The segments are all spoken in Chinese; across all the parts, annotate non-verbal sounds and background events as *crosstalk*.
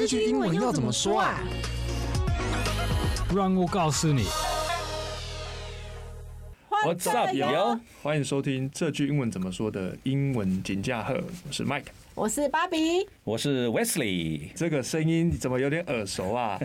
这句英文要怎么说啊？让我告诉你。What's up, yo？欢迎收听这句英文怎么说的英文锦驾鹤，我是 Mike，我是芭比，我是 Wesley。这个声音怎么有点耳熟啊？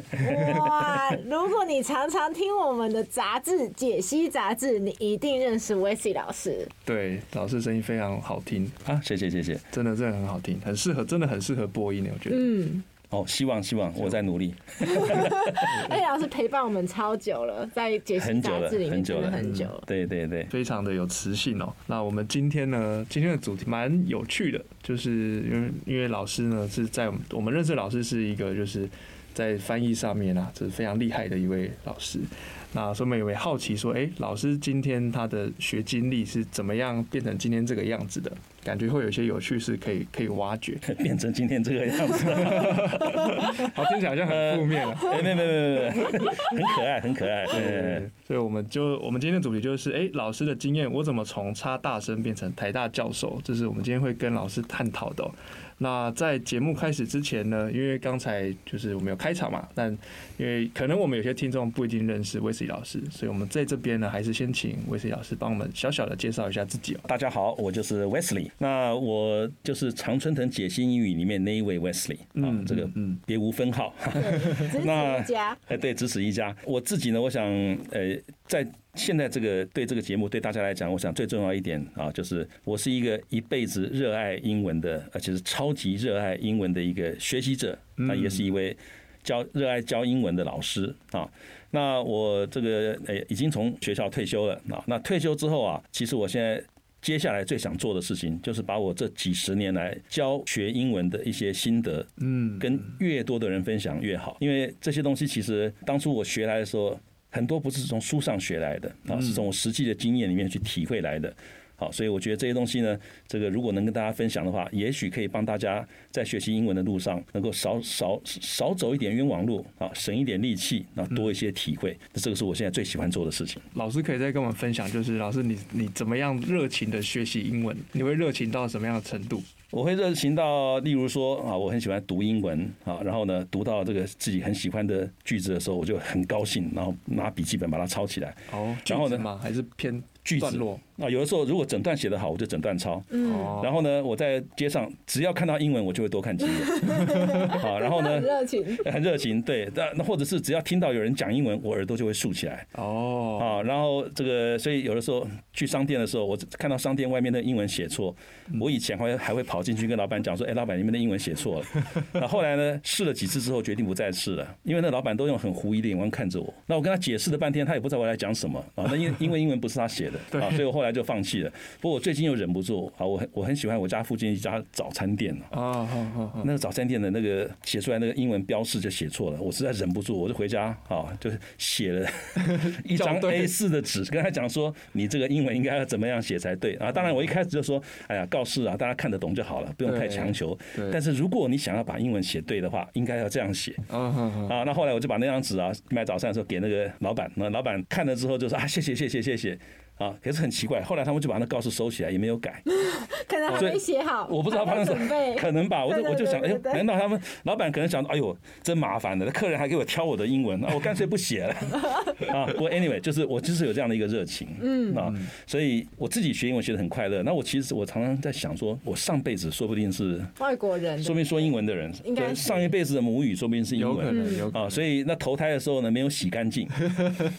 哇！如果你常常听我们的杂志解析杂志，你一定认识 Wesley 老师。对，老师声音非常好听啊！谢谢谢谢，真的真的很好听，很适合，真的很适合播音呢。我觉得，嗯。哦，希望希望我在努力。*laughs* 哎，老师陪伴我们超久了，在解析杂志里面很久了，很久了。对对对，非常的有磁性哦。那我们今天呢，今天的主题蛮有趣的，就是因为因为老师呢是在我们我们认识老师是一个就是在翻译上面啊，就是非常厉害的一位老师。那所以我们也会好奇说，哎，老师今天他的学经历是怎么样变成今天这个样子的？感觉会有一些有趣事可以可以挖掘，变成今天这个样子。*laughs* 好，听起来好像很负面了。哎，没没没没，很可爱，很可爱。对，所以我们就我们今天的主题就是，哎，老师的经验，我怎么从差大生变成台大教授？这是我们今天会跟老师探讨的。那在节目开始之前呢，因为刚才就是我们有开场嘛，但因为可能我们有些听众不一定认识 Wesley 老师，所以我们在这边呢，还是先请 Wesley 老师帮我们小小的介绍一下自己。大家好，我就是 Wesley，那我就是常春藤解析英语里面那一位 Wesley 啊，这个嗯，别无分号。*laughs* *laughs* 那哎，对，只此一家。我自己呢，我想呃，在。现在这个对这个节目对大家来讲，我想最重要一点啊，就是我是一个一辈子热爱英文的，而且是超级热爱英文的一个学习者，那也是一位教热爱教英文的老师啊。那我这个呃已经从学校退休了啊。那退休之后啊，其实我现在接下来最想做的事情，就是把我这几十年来教学英文的一些心得，嗯，跟越多的人分享越好，因为这些东西其实当初我学来的时候。很多不是从书上学来的啊，是从我实际的经验里面去体会来的。好，所以我觉得这些东西呢，这个如果能跟大家分享的话，也许可以帮大家在学习英文的路上，能够少少少走一点冤枉路啊，省一点力气，啊，多一些体会。那这个是我现在最喜欢做的事情。老师可以再跟我们分享，就是老师你你怎么样热情的学习英文？你会热情到什么样的程度？我会热情到，例如说啊，我很喜欢读英文啊，然后呢，读到这个自己很喜欢的句子的时候，我就很高兴，然后拿笔记本把它抄起来。哦，然后呢，还是偏句子落啊，有的时候如果整段写得好，我就整段抄。嗯，然后呢，我在街上只要看到英文，我就会多看几眼。好，*laughs* 然后呢，热情，很热情，对。那那或者是只要听到有人讲英文，我耳朵就会竖起来。哦，啊，然后这个，所以有的时候去商店的时候，我看到商店外面的英文写错，我以前还还会跑进去跟老板讲说：“哎，老板，你们的英文写错了。*laughs* ”那后来呢，试了几次之后，决定不再试了，因为那老板都用很狐疑的眼光看着我。那我跟他解释了半天，他也不知道我在讲什么啊。那因因为英文不是他写的 *laughs* 啊，所以我后来就放弃了。不过我最近又忍不住啊，我很我很喜欢我家附近一家早餐店啊，那个早餐店的那个写出来那个英文标示就写错了，我实在忍不住，我就回家啊，就写了 *laughs* 一张 A 四的纸，跟他讲说：“你这个英文应该要怎么样写才对啊？”当然，我一开始就说：“哎呀，告示啊，大家看得懂就好了，不用太强求。”但是如果你想要把英文写对的话，应该要这样写啊。那后来我就把那张纸啊，卖早餐的时候给那个老板，那老板看了之后就说：“啊，谢谢谢谢谢谢。”啊，可是很奇怪，后来他们就把那告示收起来，也没有改，*laughs* 可能还没写好，我不知道发生什么，*laughs* 可能吧，我就我就想，哎呦，难道他们老板可能想，哎呦，真麻烦的，客人还给我挑我的英文，啊，我干脆不写了。*laughs* 啊。不过 anyway，就是我就是有这样的一个热情，嗯。啊，所以我自己学英文学的很快乐。那我其实我常常在想，说我上辈子说不定是外国人，说不定说英文的人，应该上一辈子的母语说不定是英文，有可能有啊。所以那投胎的时候呢，没有洗干净。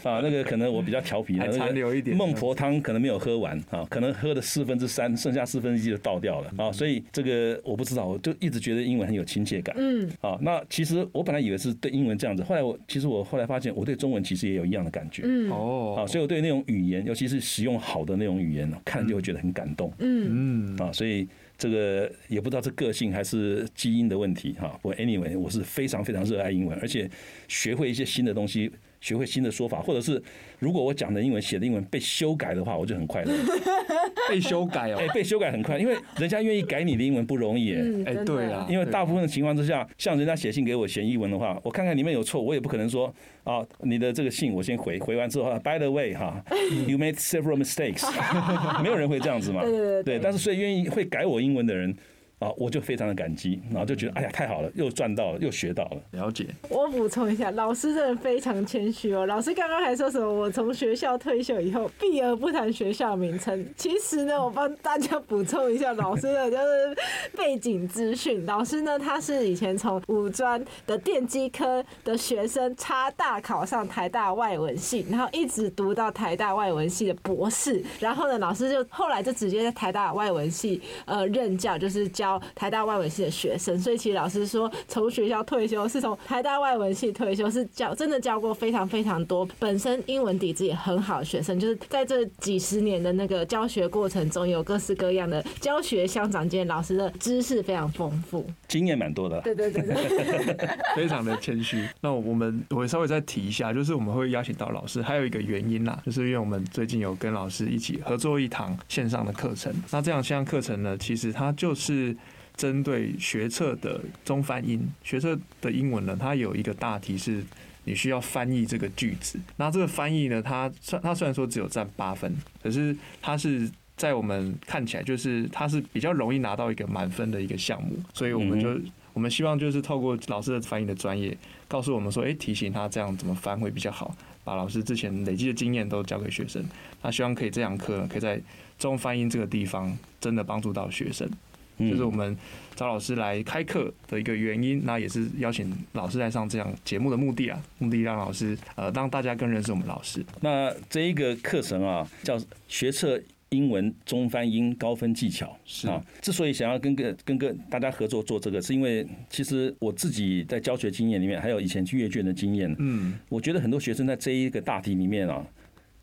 啊，那个可能我比较调皮，还残留一点孟婆汤可能没有。喝完啊，可能喝了四分之三，剩下四分之一就倒掉了啊，所以这个我不知道，我就一直觉得英文很有亲切感。嗯，啊，那其实我本来以为是对英文这样子，后来我其实我后来发现，我对中文其实也有一样的感觉。嗯，哦，啊，所以我对那种语言，尤其是使用好的那种语言，看就会觉得很感动。嗯嗯，啊，所以这个也不知道是个性还是基因的问题哈。我 anyway，我是非常非常热爱英文，而且学会一些新的东西。学会新的说法，或者是如果我讲的英文、写的英文被修改的话，我就很快乐。*laughs* 被修改哦，哎，*laughs* 被修改很快，因为人家愿意改你的英文不容易，哎，哎，对啊，因为大部分的情况之下，像人家写信给我写英文的话，我看看里面有错，我也不可能说啊，你的这个信我先回，回完之后，By the way，哈，You made several mistakes，*laughs* 没有人会这样子嘛，对对对，对，但是所以愿意会改我英文的人。啊，我就非常的感激，然后就觉得哎呀太好了，又赚到了，又学到了。了解。我补充一下，老师真的非常谦虚哦。老师刚刚还说什么？我从学校退休以后，避而不谈学校名称。其实呢，我帮大家补充一下老师的就是背景资讯。老师呢，他是以前从五专的电机科的学生，插大考上台大外文系，然后一直读到台大外文系的博士。然后呢，老师就后来就直接在台大外文系呃任教，就是教。教台大外文系的学生，所以其实老师说从学校退休是从台大外文系退休，是教真的教过非常非常多本身英文底子也很好的学生，就是在这几十年的那个教学过程中，有各式各样的教学相长间，老师的知识非常丰富，经验蛮多的。对对对对，非常的谦虚。那我们我稍微再提一下，就是我们会邀请到老师，还有一个原因啦，就是因为我们最近有跟老师一起合作一堂线上的课程。那这样线上课程呢，其实它就是。针对学测的中翻英，学测的英文呢，它有一个大题是你需要翻译这个句子。那这个翻译呢，它虽它虽然说只有占八分，可是它是在我们看起来就是它是比较容易拿到一个满分的一个项目。所以我们就我们希望就是透过老师的翻译的专业，告诉我们说，哎，提醒他这样怎么翻会比较好，把老师之前累积的经验都教给学生。那希望可以这堂课可以在中翻英这个地方真的帮助到学生。就是我们找老师来开课的一个原因，那也是邀请老师来上这样节目的目的啊，目的让老师呃让大家更认识我们老师。那这一个课程啊，叫学测英文中翻英高分技巧是啊。之所以想要跟个跟个大家合作做这个，是因为其实我自己在教学经验里面，还有以前去阅卷的经验，嗯，我觉得很多学生在这一个大题里面啊。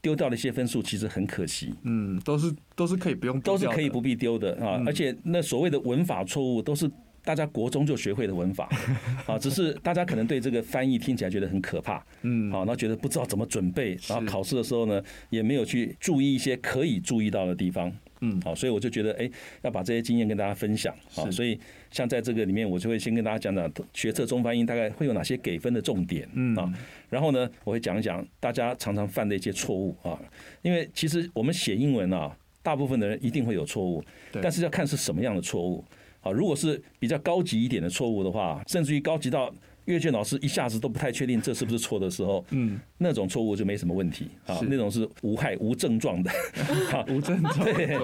丢掉了一些分数，其实很可惜。嗯，都是都是可以不用，都是可以不必丢的啊。而且那所谓的文法错误，都是大家国中就学会的文法 *laughs* 啊。只是大家可能对这个翻译听起来觉得很可怕，嗯，好，那觉得不知道怎么准备，然后考试的时候呢，也没有去注意一些可以注意到的地方。嗯，好，所以我就觉得，哎，要把这些经验跟大家分享啊。所以像在这个里面，我就会先跟大家讲讲学测中翻英大概会有哪些给分的重点，嗯啊。然后呢，我会讲一讲大家常常犯的一些错误啊。因为其实我们写英文啊，大部分的人一定会有错误，但是要看是什么样的错误啊。如果是比较高级一点的错误的话，甚至于高级到。阅卷老师一下子都不太确定这是不是错的时候，嗯，那种错误就没什么问题啊，那种是无害无症状的，*laughs* 啊，无症状，对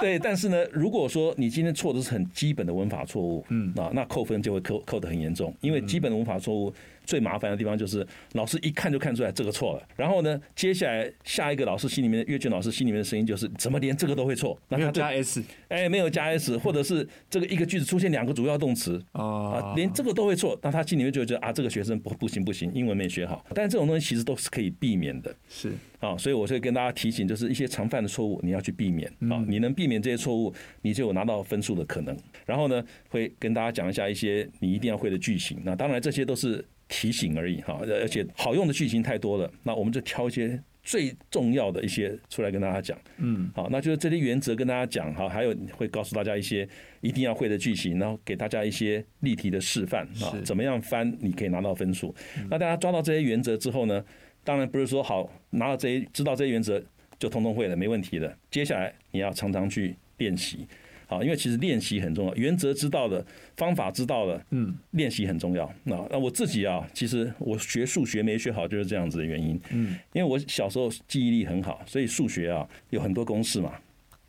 对。但是呢，如果说你今天错的是很基本的文法错误，嗯啊，那扣分就会扣扣得很严重，因为基本的文法错误。最麻烦的地方就是老师一看就看出来这个错了，然后呢，接下来下一个老师心里面的阅卷老师心里面的声音就是怎么连这个都会错？那他加 s，哎，没有加 s，或者是这个一个句子出现两个主要动词啊，连这个都会错，那他心里面就觉得啊，这个学生不不行不行，英文没学好。但这种东西其实都是可以避免的，是啊，所以我会跟大家提醒，就是一些常犯的错误你要去避免啊，你能避免这些错误，你就有拿到分数的可能。然后呢，会跟大家讲一下一些你一定要会的句型。那当然这些都是。提醒而已哈，而且好用的句型太多了，那我们就挑一些最重要的一些出来跟大家讲。嗯，好，那就是这些原则跟大家讲哈，还有会告诉大家一些一定要会的句型，然后给大家一些例题的示范啊，怎么样翻你可以拿到分数。那大家抓到这些原则之后呢，当然不是说好拿到这些知道这些原则就通通会了，没问题的。接下来你要常常去练习。好，因为其实练习很重要，原则知道了，方法知道了，嗯，练习很重要。那那我自己啊，其实我学数学没学好就是这样子的原因，嗯，因为我小时候记忆力很好，所以数学啊有很多公式嘛，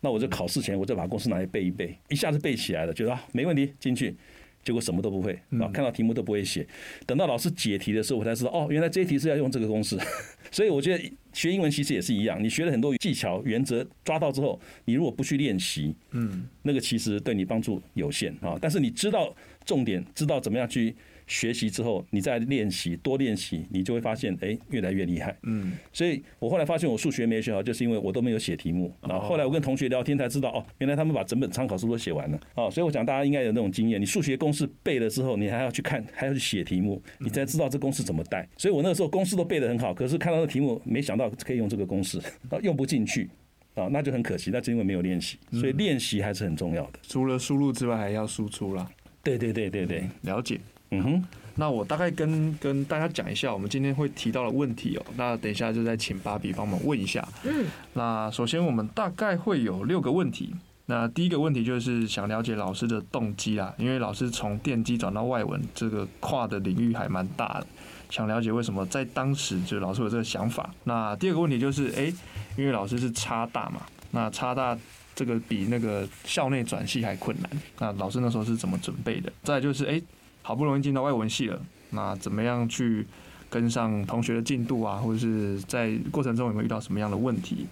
那我就考试前我就把公式拿来背一背，一下子背起来了，觉得啊没问题进去，结果什么都不会，啊，看到题目都不会写，等到老师解题的时候，我才知道哦，原来这一题是要用这个公式，*laughs* 所以我觉得。学英文其实也是一样，你学了很多技巧、原则，抓到之后，你如果不去练习，嗯，那个其实对你帮助有限啊。但是你知道重点，知道怎么样去。学习之后，你再练习，多练习，你就会发现，哎，越来越厉害。嗯，所以我后来发现我数学没学好，就是因为我都没有写题目。然后后来我跟同学聊天才知道，哦，原来他们把整本参考书都写完了。哦，所以我想大家应该有那种经验，你数学公式背了之后，你还要去看，还要去写题目，你才知道这公式怎么带。所以我那个时候公式都背得很好，可是看到的题目，没想到可以用这个公式，用不进去，啊，那就很可惜。那是因为没有练习，所以练习还是很重要的。除了输入之外，还要输出啦。对对对对对，了解。嗯哼，那我大概跟跟大家讲一下，我们今天会提到的问题哦。那等一下就再请芭比帮忙问一下。嗯，那首先我们大概会有六个问题。那第一个问题就是想了解老师的动机啦，因为老师从电机转到外文，这个跨的领域还蛮大的，想了解为什么在当时就老师有这个想法。那第二个问题就是，哎、欸，因为老师是差大嘛，那差大这个比那个校内转系还困难，那老师那时候是怎么准备的？再就是，哎、欸，好不容易进到外文系了，那怎么样去跟上同学的进度啊？或者是在过程中有没有遇到什么样的问题？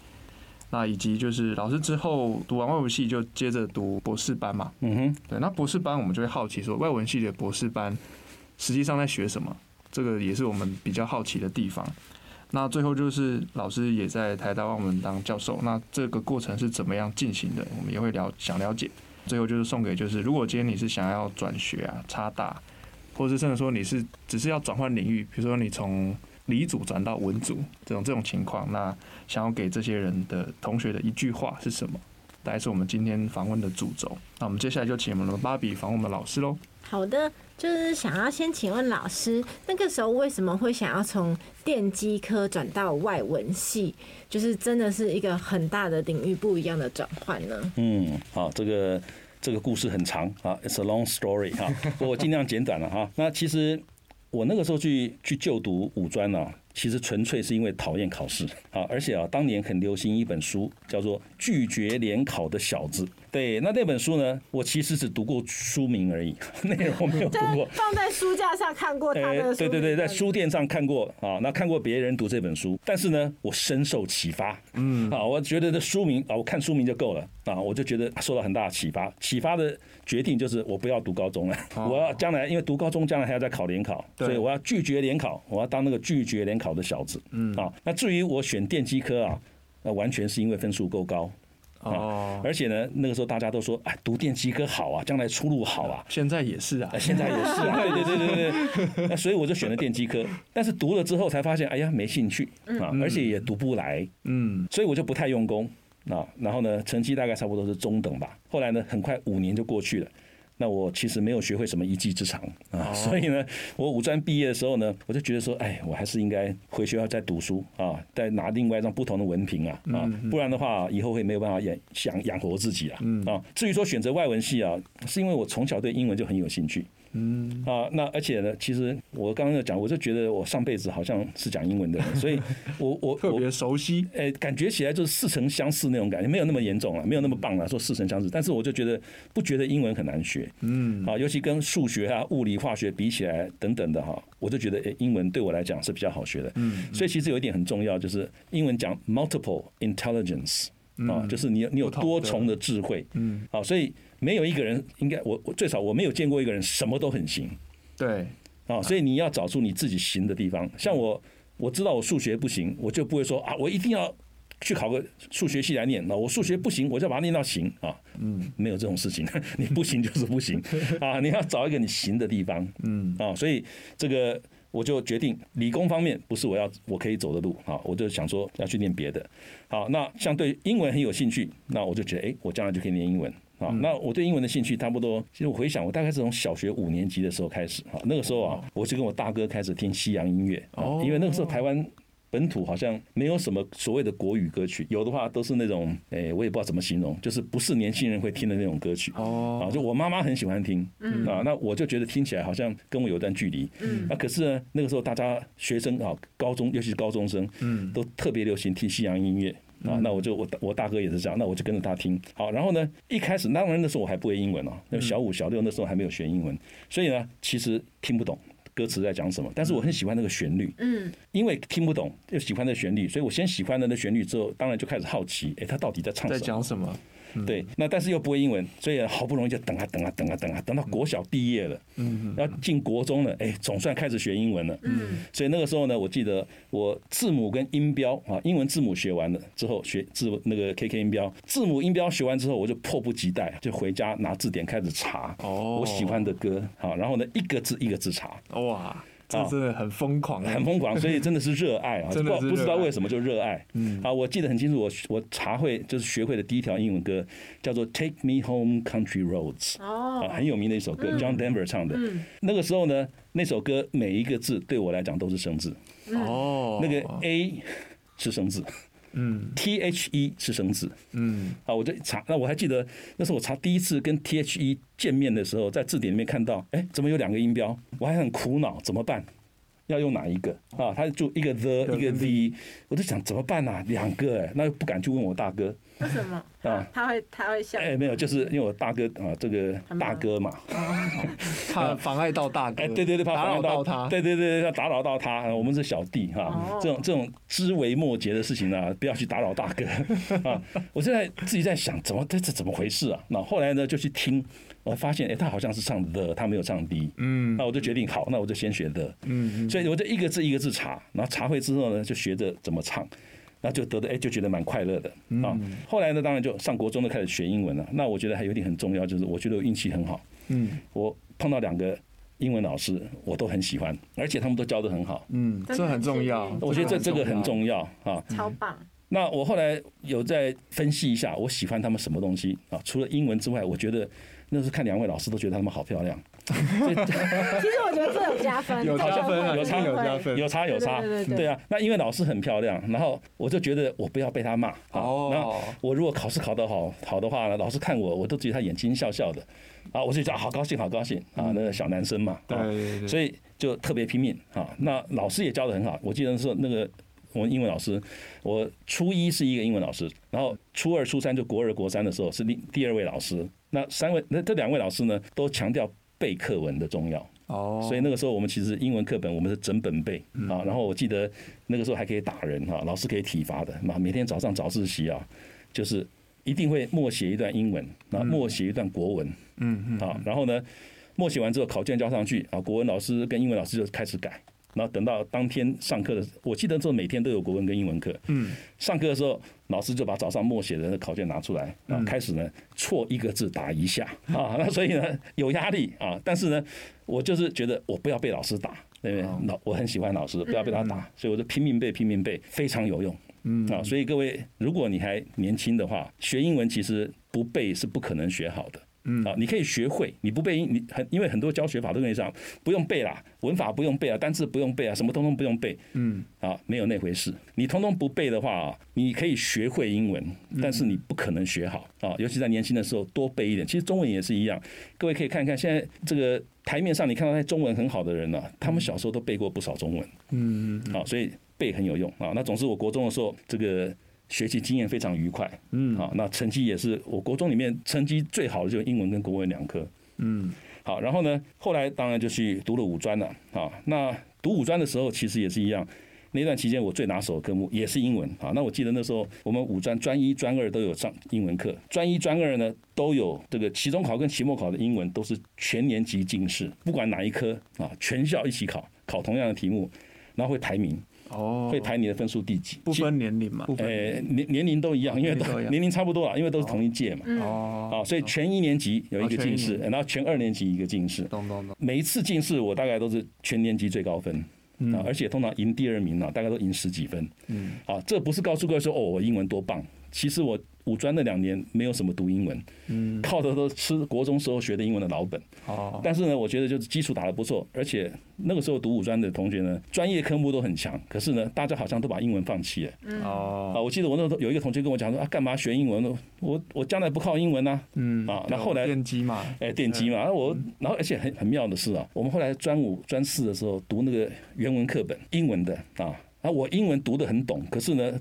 那以及就是老师之后读完外文系就接着读博士班嘛，嗯哼，对，那博士班我们就会好奇说，外文系的博士班实际上在学什么？这个也是我们比较好奇的地方。那最后就是老师也在台大外文当教授，那这个过程是怎么样进行的？我们也会了想了解。最后就是送给就是，如果今天你是想要转学啊、插大，或者是甚至说你是只是要转换领域，比如说你从理组转到文组这种这种情况，那想要给这些人的同学的一句话是什么？大概是我们今天访问的主轴。那我们接下来就请我们的芭比访问我们老师喽。好的，就是想要先请问老师，那个时候为什么会想要从电机科转到外文系？就是真的是一个很大的领域不一样的转换呢？嗯，好，这个这个故事很长啊，It's a long story 哈，我尽量简短了哈。那其实。我那个时候去去就读五专呢，其实纯粹是因为讨厌考试啊，而且啊，当年很流行一本书，叫做《拒绝联考的小子》。对，那那本书呢，我其实只读过书名而已，*laughs* 内容我没有读过。放在书架上看过他的书。对对对，在书店上看过啊，那看过别人读这本书，但是呢，我深受启发。嗯，啊，我觉得这书名啊，我看书名就够了啊，我就觉得受到很大的启发。启发的决定就是我不要读高中了，*laughs* 我要将来因为读高中将来还要再考联考，所以我要拒绝联考，我要当那个拒绝联考的小子。嗯，啊，那至于我选电机科啊，那完全是因为分数够高。哦，而且呢，那个时候大家都说，哎，读电机科好啊，将来出路好啊。现在也是啊，现在也是啊，对对对对对。那所以我就选了电机科，但是读了之后才发现，哎呀，没兴趣啊，而且也读不来，嗯，所以我就不太用功啊。然后呢，成绩大概差不多是中等吧。后来呢，很快五年就过去了。那我其实没有学会什么一技之长啊，*laughs* 所以呢，我五专毕业的时候呢，我就觉得说，哎，我还是应该回学校再读书啊，再拿另外一张不同的文凭啊啊，不然的话，以后会没有办法养想养活自己啊啊。至于说选择外文系啊，是因为我从小对英文就很有兴趣。嗯。啊，那而且呢，其实我刚刚在讲，我就觉得我上辈子好像是讲英文的人，所以我我 *laughs* 特别熟悉，哎，感觉起来就是似曾相识那种感觉，没有那么严重了，没有那么棒了，说似曾相识，但是我就觉得不觉得英文很难学，嗯。啊，尤其跟数学啊、物理、化学比起来等等的哈，我就觉得哎，英文对我来讲是比较好学的，嗯，所以其实有一点很重要，就是英文讲 multiple intelligence 啊，就是你你有多重的智慧，嗯，啊，所以。没有一个人应该我我最少我没有见过一个人什么都很行，对啊，所以你要找出你自己行的地方。像我我知道我数学不行，我就不会说啊，我一定要去考个数学系来念。那我数学不行，我就把它念到行啊。嗯，没有这种事情，*laughs* 你不行就是不行啊。你要找一个你行的地方，嗯啊，所以这个我就决定理工方面不是我要我可以走的路啊，我就想说要去念别的。好，那像对英文很有兴趣，那我就觉得哎，我将来就可以念英文。啊，那我对英文的兴趣差不多。其实我回想，我大概是从小学五年级的时候开始。啊，那个时候啊，我就跟我大哥开始听西洋音乐。哦。因为那个时候台湾本土好像没有什么所谓的国语歌曲，有的话都是那种，哎，我也不知道怎么形容，就是不是年轻人会听的那种歌曲。哦。啊，就我妈妈很喜欢听。嗯。啊，那我就觉得听起来好像跟我有段距离。嗯。那可是呢，那个时候大家学生啊，高中尤其是高中生，嗯，都特别流行听西洋音乐。啊，那我就我我大哥也是这样，那我就跟着他听。好，然后呢，一开始当然那时候我还不会英文哦，那小五小六那时候还没有学英文，所以呢，其实听不懂歌词在讲什么，但是我很喜欢那个旋律，嗯，因为听不懂又喜欢那个旋律，所以我先喜欢了那旋律之后，当然就开始好奇，哎，他到底在唱什么？在讲什么？对，那但是又不会英文，所以好不容易就等啊等啊等啊等啊，等到国小毕业了，嗯，要进国中了，哎，总算开始学英文了，嗯，所以那个时候呢，我记得我字母跟音标啊，英文字母学完了之后，学字那个 KK 音标，字母音标学完之后，我就迫不及待就回家拿字典开始查，哦，我喜欢的歌，好，然后呢，一个字一个字查，哇。这真的很疯狂，很疯狂，所以真的是热爱啊！*laughs* 不不知道为什么就热爱。嗯，啊，我记得很清楚，我我查会就是学会的第一条英文歌叫做《Take Me Home Country Roads》，哦，很有名的一首歌，John Denver 唱的。那个时候呢，那首歌每一个字对我来讲都是生字。哦，那个 A 是生字嗯，T H E 是生字，嗯，啊，我就查，那我还记得那时候我查第一次跟 T H E 见面的时候，在字典里面看到，哎，怎么有两个音标？我还很苦恼，怎么办？要用哪一个啊？他就一个 the 一个 the，我就想怎么办啊？两个哎，那又不敢去问我大哥。为什么？*laughs* 啊，他会他会笑。哎，没有，就是因为我大哥啊，这个大哥嘛，*laughs* 怕妨碍到大哥。哎，对对对，怕打扰到他。对对对，要打扰到他。我们是小弟哈，这种这种枝微末节的事情呢，不要去打扰大哥 *laughs* 啊。我现在自己在想，怎么这这怎么回事啊？那后来呢，就去听，我发现哎，他好像是唱的，他没有唱 the。嗯。那我就决定，好，那我就先学的。嗯。所以我就一个字一个字查，然后查会之后呢，就学着怎么唱。那就得的哎，就觉得蛮快乐的啊。后来呢，当然就上国中都开始学英文了。那我觉得还有一点很重要，就是我觉得我运气很好。嗯，我碰到两个英文老师，我都很喜欢，而且他们都教的很好。嗯，这很重要。我觉得这这个很重要啊。超棒。那我后来有在分析一下，我喜欢他们什么东西啊？除了英文之外，我觉得那时候看两位老师都觉得他们好漂亮。*laughs* 其实我觉得这有加分，有加分啊，有差有加分，有差有差，对啊。那因为老师很漂亮，然后我就觉得我不要被他骂。哦。然后我如果考试考得好好的话呢，老师看我，我都觉得他眼睛笑笑的，啊，我就觉得好高兴，好高兴啊，那个小男生嘛，对，所以就特别拼命啊。那老师也教的很好，我记得是那个我们英文老师，我初一是一个英文老师，然后初二、初三就国二、国三的时候是第第二位老师。那三位那这两位老师呢，都强调。背课文的重要。哦，所以那个时候我们其实英文课本我们是整本背。啊，然后我记得那个时候还可以打人哈，老师可以体罚的。嘛。每天早上早自习啊，就是一定会默写一段英文，那默写一段国文，嗯嗯啊，然后呢，默写完之后考卷交上去啊，国文老师跟英文老师就开始改。然后等到当天上课的，我记得这每天都有国文跟英文课。嗯，上课的时候，老师就把早上默写的考卷拿出来，然后开始呢错一个字打一下啊。*laughs* 那所以呢有压力啊，但是呢我就是觉得我不要被老师打，对不对？老我很喜欢老师，不要被他打，所以我就拼命背拼命背，非常有用。嗯啊，所以各位，如果你还年轻的话，学英文其实不背是不可能学好的。嗯啊，你可以学会，你不背英，你很因为很多教学法都跟你讲，不用背啦，文法不用背啊，单词不用背啊，什么通通不用背。嗯啊，没有那回事。你通通不背的话啊，你可以学会英文，但是你不可能学好啊。尤其在年轻的时候，多背一点。其实中文也是一样，各位可以看看现在这个台面上，你看到那中文很好的人呢，他们小时候都背过不少中文。嗯嗯啊，所以背很有用啊。那总之，我国中的时候这个。学习经验非常愉快，嗯，好，那成绩也是我国中里面成绩最好的就是英文跟国文两科，嗯，好，然后呢，后来当然就去读了五专了，啊，那读五专的时候其实也是一样，那段期间我最拿手的科目也是英文，啊，那我记得那时候我们五专专一专二都有上英文课，专一专二呢都有这个期中考跟期末考的英文都是全年级进士，不管哪一科啊，全校一起考，考同样的题目，然后会排名。哦，会排你的分数第几？不分年龄嘛？诶，年年龄都一样，因为都年龄差不多了，因为都是同一届嘛。哦，啊，所以全一年级有一个进士，然后全二年级一个进士。懂懂懂。每一次进士，我大概都是全年级最高分，啊，而且通常赢第二名啊，大概都赢十几分。嗯，啊，这不是告诉各位说哦，我英文多棒，其实我。五专那两年没有什么读英文，嗯，靠的都吃国中时候学的英文的老本。哦，但是呢，我觉得就是基础打得不错，而且那个时候读五专的同学呢，专业科目都很强。可是呢，大家好像都把英文放弃了。哦，啊，我记得我那时候有一个同学跟我讲说啊，干嘛学英文呢？我我将来不靠英文啊。嗯，啊，那后来电机嘛，哎，电机嘛，我然后而且很很妙的是啊，我们后来专五专四的时候读那个原文课本，英文的啊，啊，我英文读得很懂，可是呢。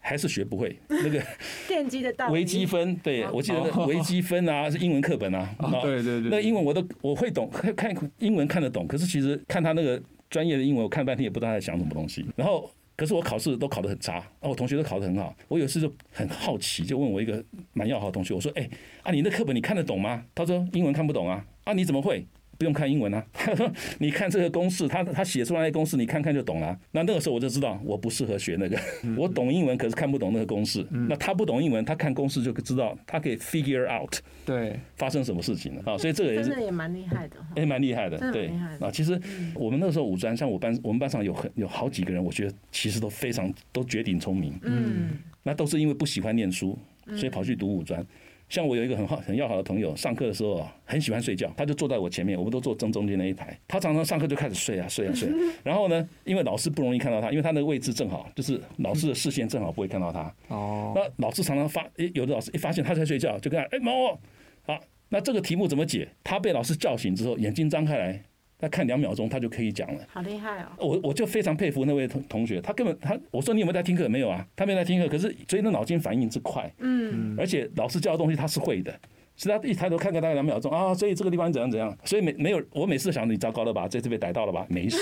还是学不会那个 *laughs* 电机的。微积分，对，我记得那微积分啊是英文课本啊，对对对，那英文我都我会懂，看看英文看得懂，可是其实看他那个专业的英文，我看半天也不知道他在想什么东西。然后，可是我考试都考得很差，啊，我同学都考得很好。我有一次就很好奇，就问我一个蛮要好的同学，我说：“哎，啊，你那课本你看得懂吗？”他说：“英文看不懂啊。”啊，你怎么会？不用看英文啊，他 *laughs* 说你看这个公式，他他写出来的公式，你看看就懂了。那那个时候我就知道我不适合学那个，我懂英文可是看不懂那个公式。那他不懂英文，他看公式就知道，他可以 figure out 对发生什么事情了啊。所以这个也是也蛮厉害的，也蛮厉害的。对啊，其实我们那个时候五专，像我班我们班上有很有好几个人，我觉得其实都非常都绝顶聪明。嗯，那都是因为不喜欢念书，所以跑去读五专。像我有一个很好很要好的朋友，上课的时候啊，很喜欢睡觉，他就坐在我前面，我们都坐正中间那一排。他常常上课就开始睡啊睡啊睡。*laughs* 然后呢，因为老师不容易看到他，因为他那个位置正好就是老师的视线正好不会看到他。哦。那老师常常发，有的老师一发现他在睡觉，就跟他哎毛，好，那这个题目怎么解？他被老师叫醒之后，眼睛张开来。他看两秒钟，他就可以讲了。好厉害哦！我我就非常佩服那位同同学，他根本他我说你有没有在听课？没有啊，他没有在听课，可是所以那脑筋反应之快，嗯，而且老师教的东西他是会的。是他一抬头看看大概两秒钟啊，所以这个地方怎样怎样，所以没没有我每次想你糟糕了吧，这次被逮到了吧，没事。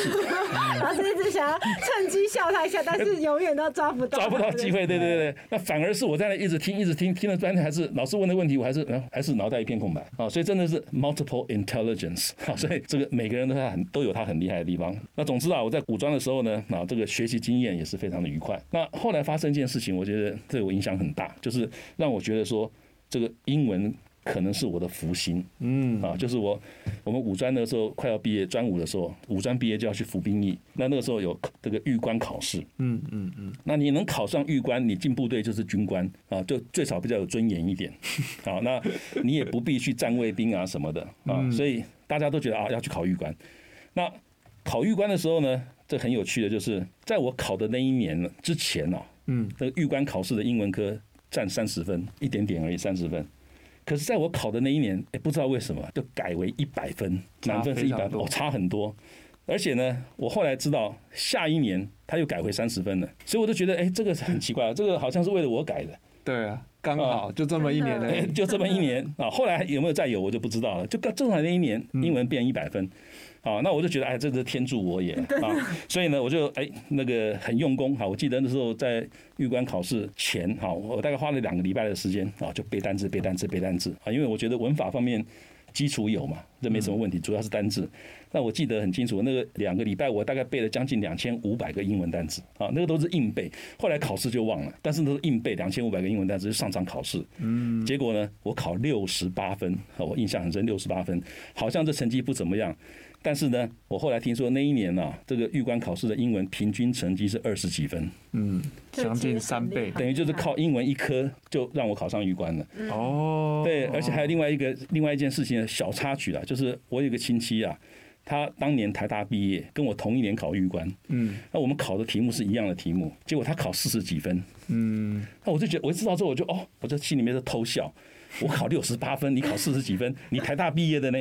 老师一直想要趁机笑他一下，但是永远都抓不到，抓不到机会，对对对，那反而是我在那一直听一直听，听了半天还是老师问的问题，我还是还是脑袋一片空白啊，所以真的是 multiple intelligence 啊，所以这个每个人都很都有他很厉害的地方。那总之啊，我在古装的时候呢，啊，这个学习经验也是非常的愉快。那后来发生一件事情，我觉得对我影响很大，就是让我觉得说这个英文。可能是我的福星，嗯。啊，就是我我们五专的时候快要毕业，专五的时候，五专毕业就要去服兵役，那那个时候有这个预官考试，嗯嗯嗯，那你能考上预官，你进部队就是军官。啊，就最少比较有尊严一点，好，*laughs* 那你也不必去站卫兵啊什么的。啊，所以大家都觉得啊要去考预官。那考预官的时候呢，这很有趣的就是，在我考的那一年之前呢，嗯，那个预官考试的英文科占三十分，一点点而已，三十分。可是，在我考的那一年，哎，不知道为什么就改为一百分，满分是一百分，哦，差很多。而且呢，我后来知道，下一年他又改回三十分了，所以我都觉得，哎，这个很奇怪，这个好像是为了我改的。对啊，刚好就这么一年呢，就这么一年 *laughs* 啊。后来有没有再有，我就不知道了。就刚正好那一年，英文变一百分。啊，那我就觉得哎，这是天助我也 *laughs* 啊，所以呢，我就哎那个很用功哈。我记得那时候在预关考试前哈，我大概花了两个礼拜的时间啊，就背单词、背单词、背单词啊，因为我觉得文法方面基础有嘛，这没什么问题，主要是单字。那我记得很清楚，那个两个礼拜我大概背了将近两千五百个英文单词啊，那个都是硬背。后来考试就忘了，但是都是硬背两千五百个英文单词就上场考试。嗯，结果呢，我考六十八分，我印象很深，六十八分，好像这成绩不怎么样。但是呢，我后来听说那一年呢、啊，这个预官考试的英文平均成绩是二十几分，嗯，将近三倍，等于就是靠英文一科就让我考上预官了。哦，对，而且还有另外一个另外一件事情的小插曲啊，就是我有个亲戚啊，他当年台大毕业，跟我同一年考预官，嗯，那我们考的题目是一样的题目，结果他考四十几分，嗯，那我就觉得我一知道之后我就哦，我就心里面就偷笑，我考六十八分，你考四十几分，你台大毕业的呢？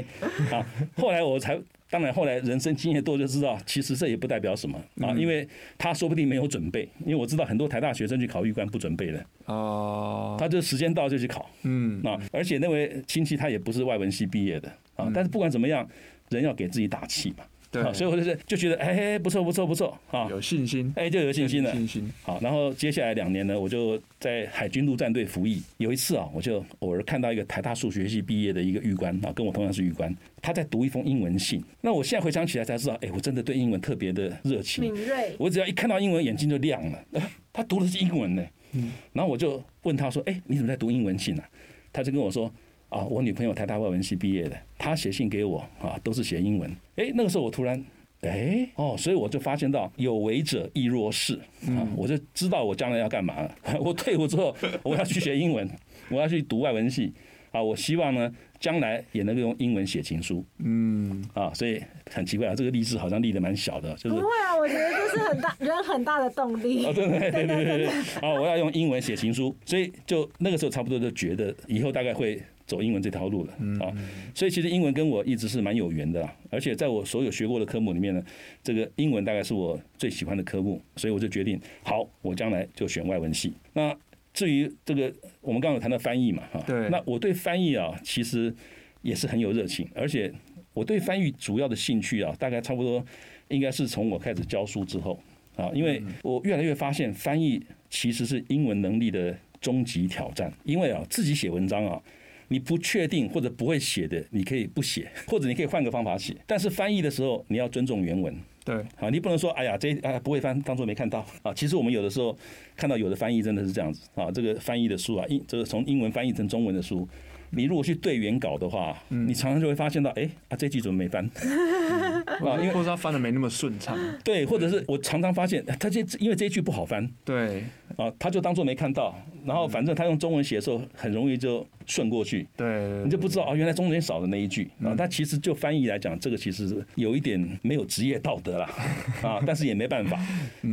啊，后来我才。当然，后来人生经验多就知道，其实这也不代表什么啊，因为他说不定没有准备，因为我知道很多台大学生去考预官不准备的哦，他就时间到就去考，嗯。啊，而且那位亲戚他也不是外文系毕业的啊，但是不管怎么样，人要给自己打气嘛。对，所以我就是就觉得，哎，不错，不错，不错，啊，有信心，哎，就有信心了。信心。好，然后接下来两年呢，我就在海军陆战队服役。有一次啊，我就偶尔看到一个台大数学系毕业的一个狱官啊，跟我同样是狱官，他在读一封英文信。那我现在回想起来才知道，哎，我真的对英文特别的热情，敏锐。我只要一看到英文，眼睛就亮了。*laughs* 他读的是英文呢，嗯。然后我就问他说，哎，你怎么在读英文信呢？他就跟我说。啊，我女朋友台大外文系毕业的，她写信给我啊，都是写英文。哎，那个时候我突然，哎，哦，所以我就发现到有为者亦若是啊，我就知道我将来要干嘛了。*laughs* 我退伍之后，我要去学英文，我要去读外文系啊。我希望呢，将来也能够用英文写情书。嗯，啊，所以很奇怪啊，这个励志好像立的蛮小的，就是不会啊，我觉得这是很大人很大的动力。哦，对对对 *laughs* 对对对，啊，我要用英文写情书，所以就那个时候差不多就觉得以后大概会。走英文这条路了啊，所以其实英文跟我一直是蛮有缘的啦。而且在我所有学过的科目里面呢，这个英文大概是我最喜欢的科目，所以我就决定，好，我将来就选外文系。那至于这个，我们刚刚有谈到翻译嘛，哈，对，那我对翻译啊，其实也是很有热情，而且我对翻译主要的兴趣啊，大概差不多应该是从我开始教书之后啊，因为我越来越发现翻译其实是英文能力的终极挑战，因为啊，自己写文章啊。你不确定或者不会写的，你可以不写，*laughs* 或者你可以换个方法写。但是翻译的时候，你要尊重原文。对，好，你不能说，哎呀，这啊不会翻，当做没看到啊。其实我们有的时候看到有的翻译真的是这样子啊，这个翻译的书啊，英这个从英文翻译成中文的书你如果去对原稿的话，你常常就会发现到，哎啊，这句怎么没翻？*laughs* 啊，因为或者他翻的没那么顺畅。对，或者是我常常发现，他这因为这一句不好翻，对啊，他就当做没看到，然后反正他用中文写的时候，很容易就顺过去。对，你就不知道啊，原来中间少的那一句啊。但其实就翻译来讲，这个其实有一点没有职业道德了 *laughs* 啊，但是也没办法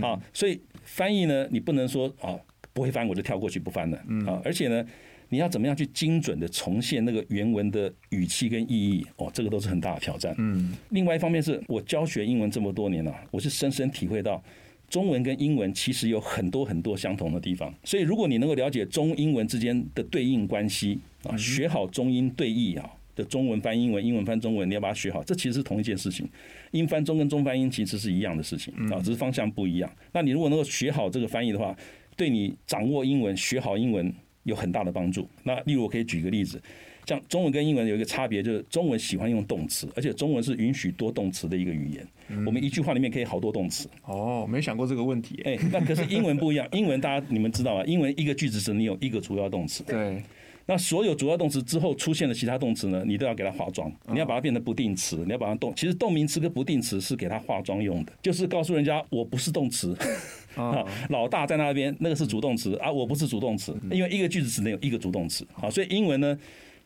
啊。所以翻译呢，你不能说啊不会翻我就跳过去不翻了啊，而且呢。你要怎么样去精准的重现那个原文的语气跟意义？哦，这个都是很大的挑战。嗯，另外一方面是我教学英文这么多年了，我是深深体会到中文跟英文其实有很多很多相同的地方。所以如果你能够了解中英文之间的对应关系啊，学好中英对译啊的中文翻英文，英文翻中文，你要把它学好，这其实是同一件事情。英翻中跟中翻英其实是一样的事情啊，只是方向不一样。那你如果能够学好这个翻译的话，对你掌握英文、学好英文。有很大的帮助。那例如我可以举个例子，像中文跟英文有一个差别，就是中文喜欢用动词，而且中文是允许多动词的一个语言。我们一句话里面可以好多动词。哦，没想过这个问题。哎，那可是英文不一样。英文大家你们知道吗？英文一个句子是你有一个主要动词。对。那所有主要动词之后出现的其他动词呢，你都要给它化妆，你要把它变成不定词，你要把它动。其实动名词跟不定词是给它化妆用的，就是告诉人家我不是动词。啊，*laughs* 老大在那边，那个是主动词啊，我不是主动词，因为一个句子只能有一个主动词。好，所以英文呢，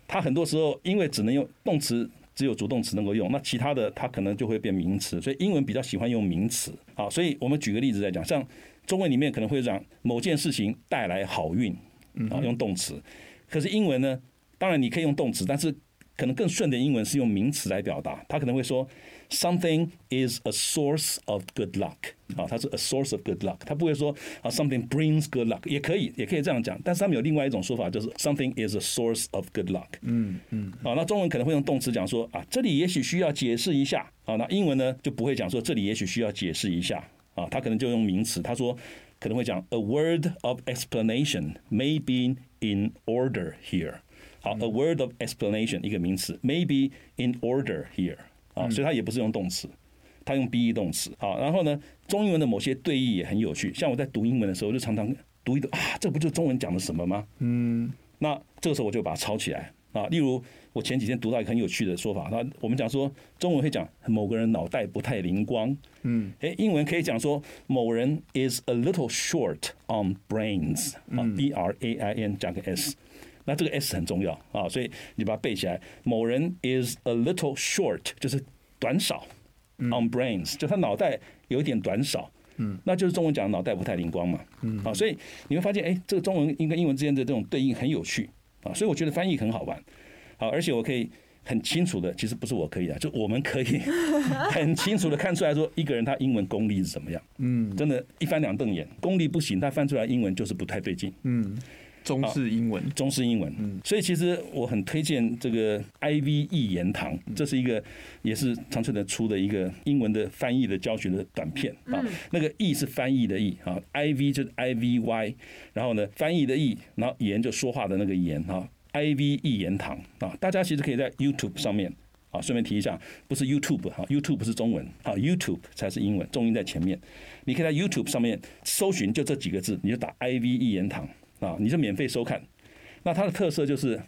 它很多时候因为只能用动词，只有主动词能够用，那其他的它可能就会变名词。所以英文比较喜欢用名词。好，所以我们举个例子来讲，像中文里面可能会讲某件事情带来好运，啊，用动词。可是英文呢，当然你可以用动词，但是可能更顺的英文是用名词来表达。他可能会说。Something is a source of good luck 啊，它是 a source of good luck，它不会说啊 something brings good luck，也可以，也可以这样讲，但是他们有另外一种说法，就是 something is a source of good luck。嗯嗯，啊，那中文可能会用动词讲说啊，这里也许需要解释一下啊，那英文呢就不会讲说这里也许需要解释一下啊，他可能就用名词，他说可能会讲 a word of explanation may be in order here。好，a word of explanation 一个名词 may be in order here。 啊，所以它也不是用动词，它用 be 动词。好，然后呢，中英文的某些对译也很有趣。像我在读英文的时候，就常常读一读啊，这不就是中文讲的什么吗？嗯，那这个时候我就把它抄起来啊。例如，我前几天读到一个很有趣的说法，那我们讲说中文会讲某个人脑袋不太灵光，嗯，诶，英文可以讲说某人 is a little short on brains 啊，b r a i n 加个 s。那这个 s 很重要啊，所以你把它背起来。某人 is a little short，就是短少，on brains，就他脑袋有一点短少，嗯，那就是中文讲的脑袋不太灵光嘛，嗯，啊，所以你会发现，哎，这个中文应该英文之间的这种对应很有趣啊，所以我觉得翻译很好玩，好，而且我可以很清楚的，其实不是我可以啊，就我们可以 *laughs* 很清楚的看出来说，一个人他英文功力是怎么样，嗯，真的，一翻两瞪眼，功力不行，他翻出来英文就是不太对劲，嗯。中式英文，中式英文，嗯所以其实我很推荐这个 IV 一言堂，这是一个也是长春的出的一个英文的翻译的教学的短片啊。那个 E 是翻译的 E 啊，IV 就是 IVY，然后呢翻译的译，然后言就说话的那个言啊，IV 一言堂啊，大家其实可以在 YouTube 上面啊，顺便提一下，不是 YouTube 哈，YouTube 不是中文啊，YouTube 才是英文，重音在前面。你可以在 YouTube 上面搜寻，就这几个字，你就打 IV 一言堂。啊，你就免费收看。那它的特色就是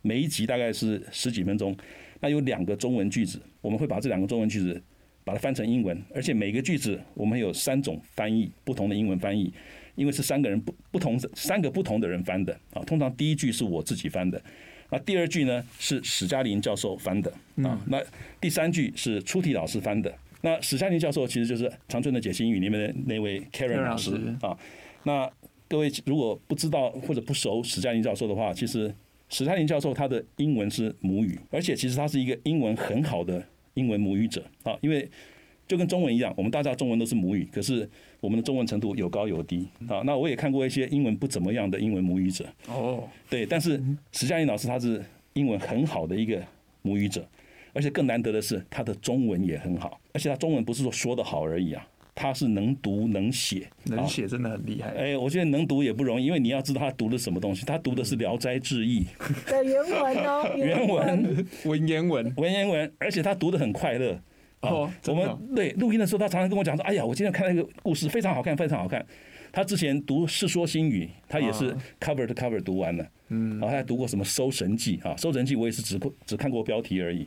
每一集大概是十几分钟，那有两个中文句子，我们会把这两个中文句子把它翻成英文，而且每个句子我们有三种翻译，不同的英文翻译，因为是三个人不不同三个不同的人翻的啊。通常第一句是我自己翻的，那第二句呢是史嘉林教授翻的啊，那第三句是出题老师翻的。那史嘉林教授其实就是长春的解析英语里面的那位 Karen 老师啊，那。各位如果不知道或者不熟史嘉琳教授的话，其实史嘉琳教授他的英文是母语，而且其实他是一个英文很好的英文母语者啊。因为就跟中文一样，我们大家中文都是母语，可是我们的中文程度有高有低啊。那我也看过一些英文不怎么样的英文母语者哦，对，但是史嘉琳老师他是英文很好的一个母语者，而且更难得的是他的中文也很好，而且他中文不是说说得好而已啊。他是能读能写，能写真的很厉害。哎，我觉得能读也不容易，因为你要知道他读的什么东西。他读的是《聊斋志异》*laughs* 的原文哦，*laughs* 原文文言文，文言文，而且他读的很快乐。哦，我们对录音的时候，他常常跟我讲说：“哎呀，我今天看了一个故事，非常好看，非常好看。”他之前读《世说新语》，他也是 cover to cover 读完了。嗯，然后他还读过什么《搜神记》啊，《搜神记》我也是只只看过标题而已。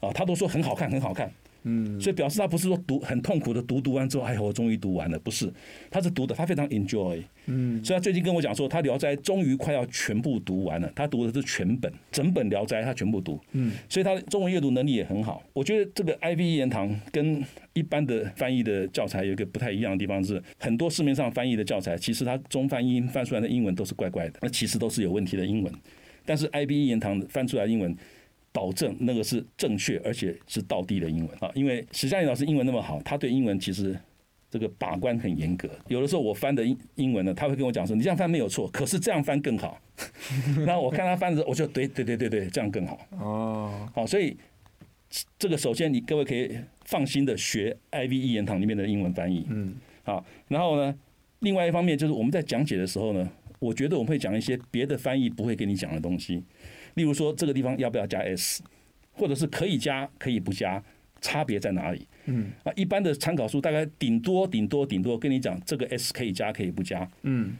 啊，他都说很好看，很好看。嗯，所以表示他不是说读很痛苦的读，读完之后，哎呀，我终于读完了，不是，他是读的，他非常 enjoy。嗯，所以他最近跟我讲说，他《聊斋》终于快要全部读完了，他读的是全本，整本《聊斋》他全部读。嗯，所以他中文阅读能力也很好。我觉得这个 IB 一言堂跟一般的翻译的教材有一个不太一样的地方是，很多市面上翻译的教材，其实它中翻英翻出来的英文都是怪怪的，那其实都是有问题的英文。但是 IB 一言堂翻出来的英文。保证那个是正确，而且是道地的英文啊！因为史嘉玲老师英文那么好，他对英文其实这个把关很严格。有的时候我翻的英英文呢，他会跟我讲说：“你这样翻没有错，可是这样翻更好。*laughs* ”那我看他翻的时候，我就对对对对对，这样更好。哦，好，所以这个首先你各位可以放心的学 I V 一言堂里面的英文翻译。嗯，好，然后呢，另外一方面就是我们在讲解的时候呢，我觉得我们会讲一些别的翻译不会跟你讲的东西。例如说，这个地方要不要加 s，或者是可以加可以不加，差别在哪里？嗯，啊，一般的参考书大概顶多顶多顶多跟你讲这个 s 可以加可以不加，嗯，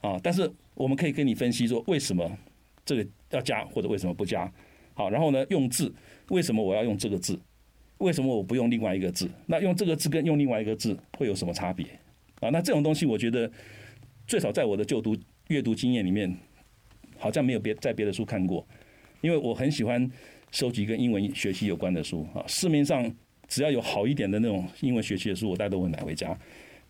啊，但是我们可以跟你分析说为什么这个要加或者为什么不加，好，然后呢，用字为什么我要用这个字，为什么我不用另外一个字？那用这个字跟用另外一个字会有什么差别？啊，那这种东西我觉得最少在我的就读阅读经验里面。好像没有别在别的书看过，因为我很喜欢收集跟英文学习有关的书啊。市面上只要有好一点的那种英文学习的书，我大概都会买回家。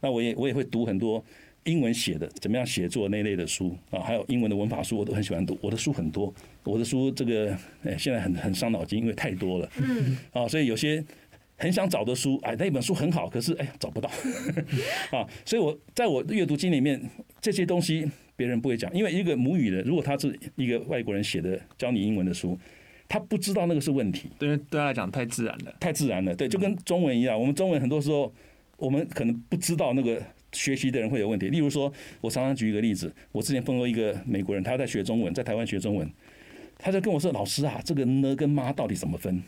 那我也我也会读很多英文写的怎么样写作那类的书啊，还有英文的文法书，我都很喜欢读。我的书很多，我的书这个哎现在很很伤脑筋，因为太多了。嗯。啊，所以有些很想找的书，哎，那本书很好，可是哎找不到。*laughs* 啊，所以我在我阅读经里面这些东西。别人不会讲，因为一个母语的，如果他是一个外国人写的教你英文的书，他不知道那个是问题。对，对他来讲太自然了，太自然了。对，就跟中文一样，我们中文很多时候我们可能不知道那个学习的人会有问题。例如说，我常常举一个例子，我之前碰到一个美国人，他在学中文，在台湾学中文，他就跟我说：“老师啊，这个呢跟妈到底怎么分？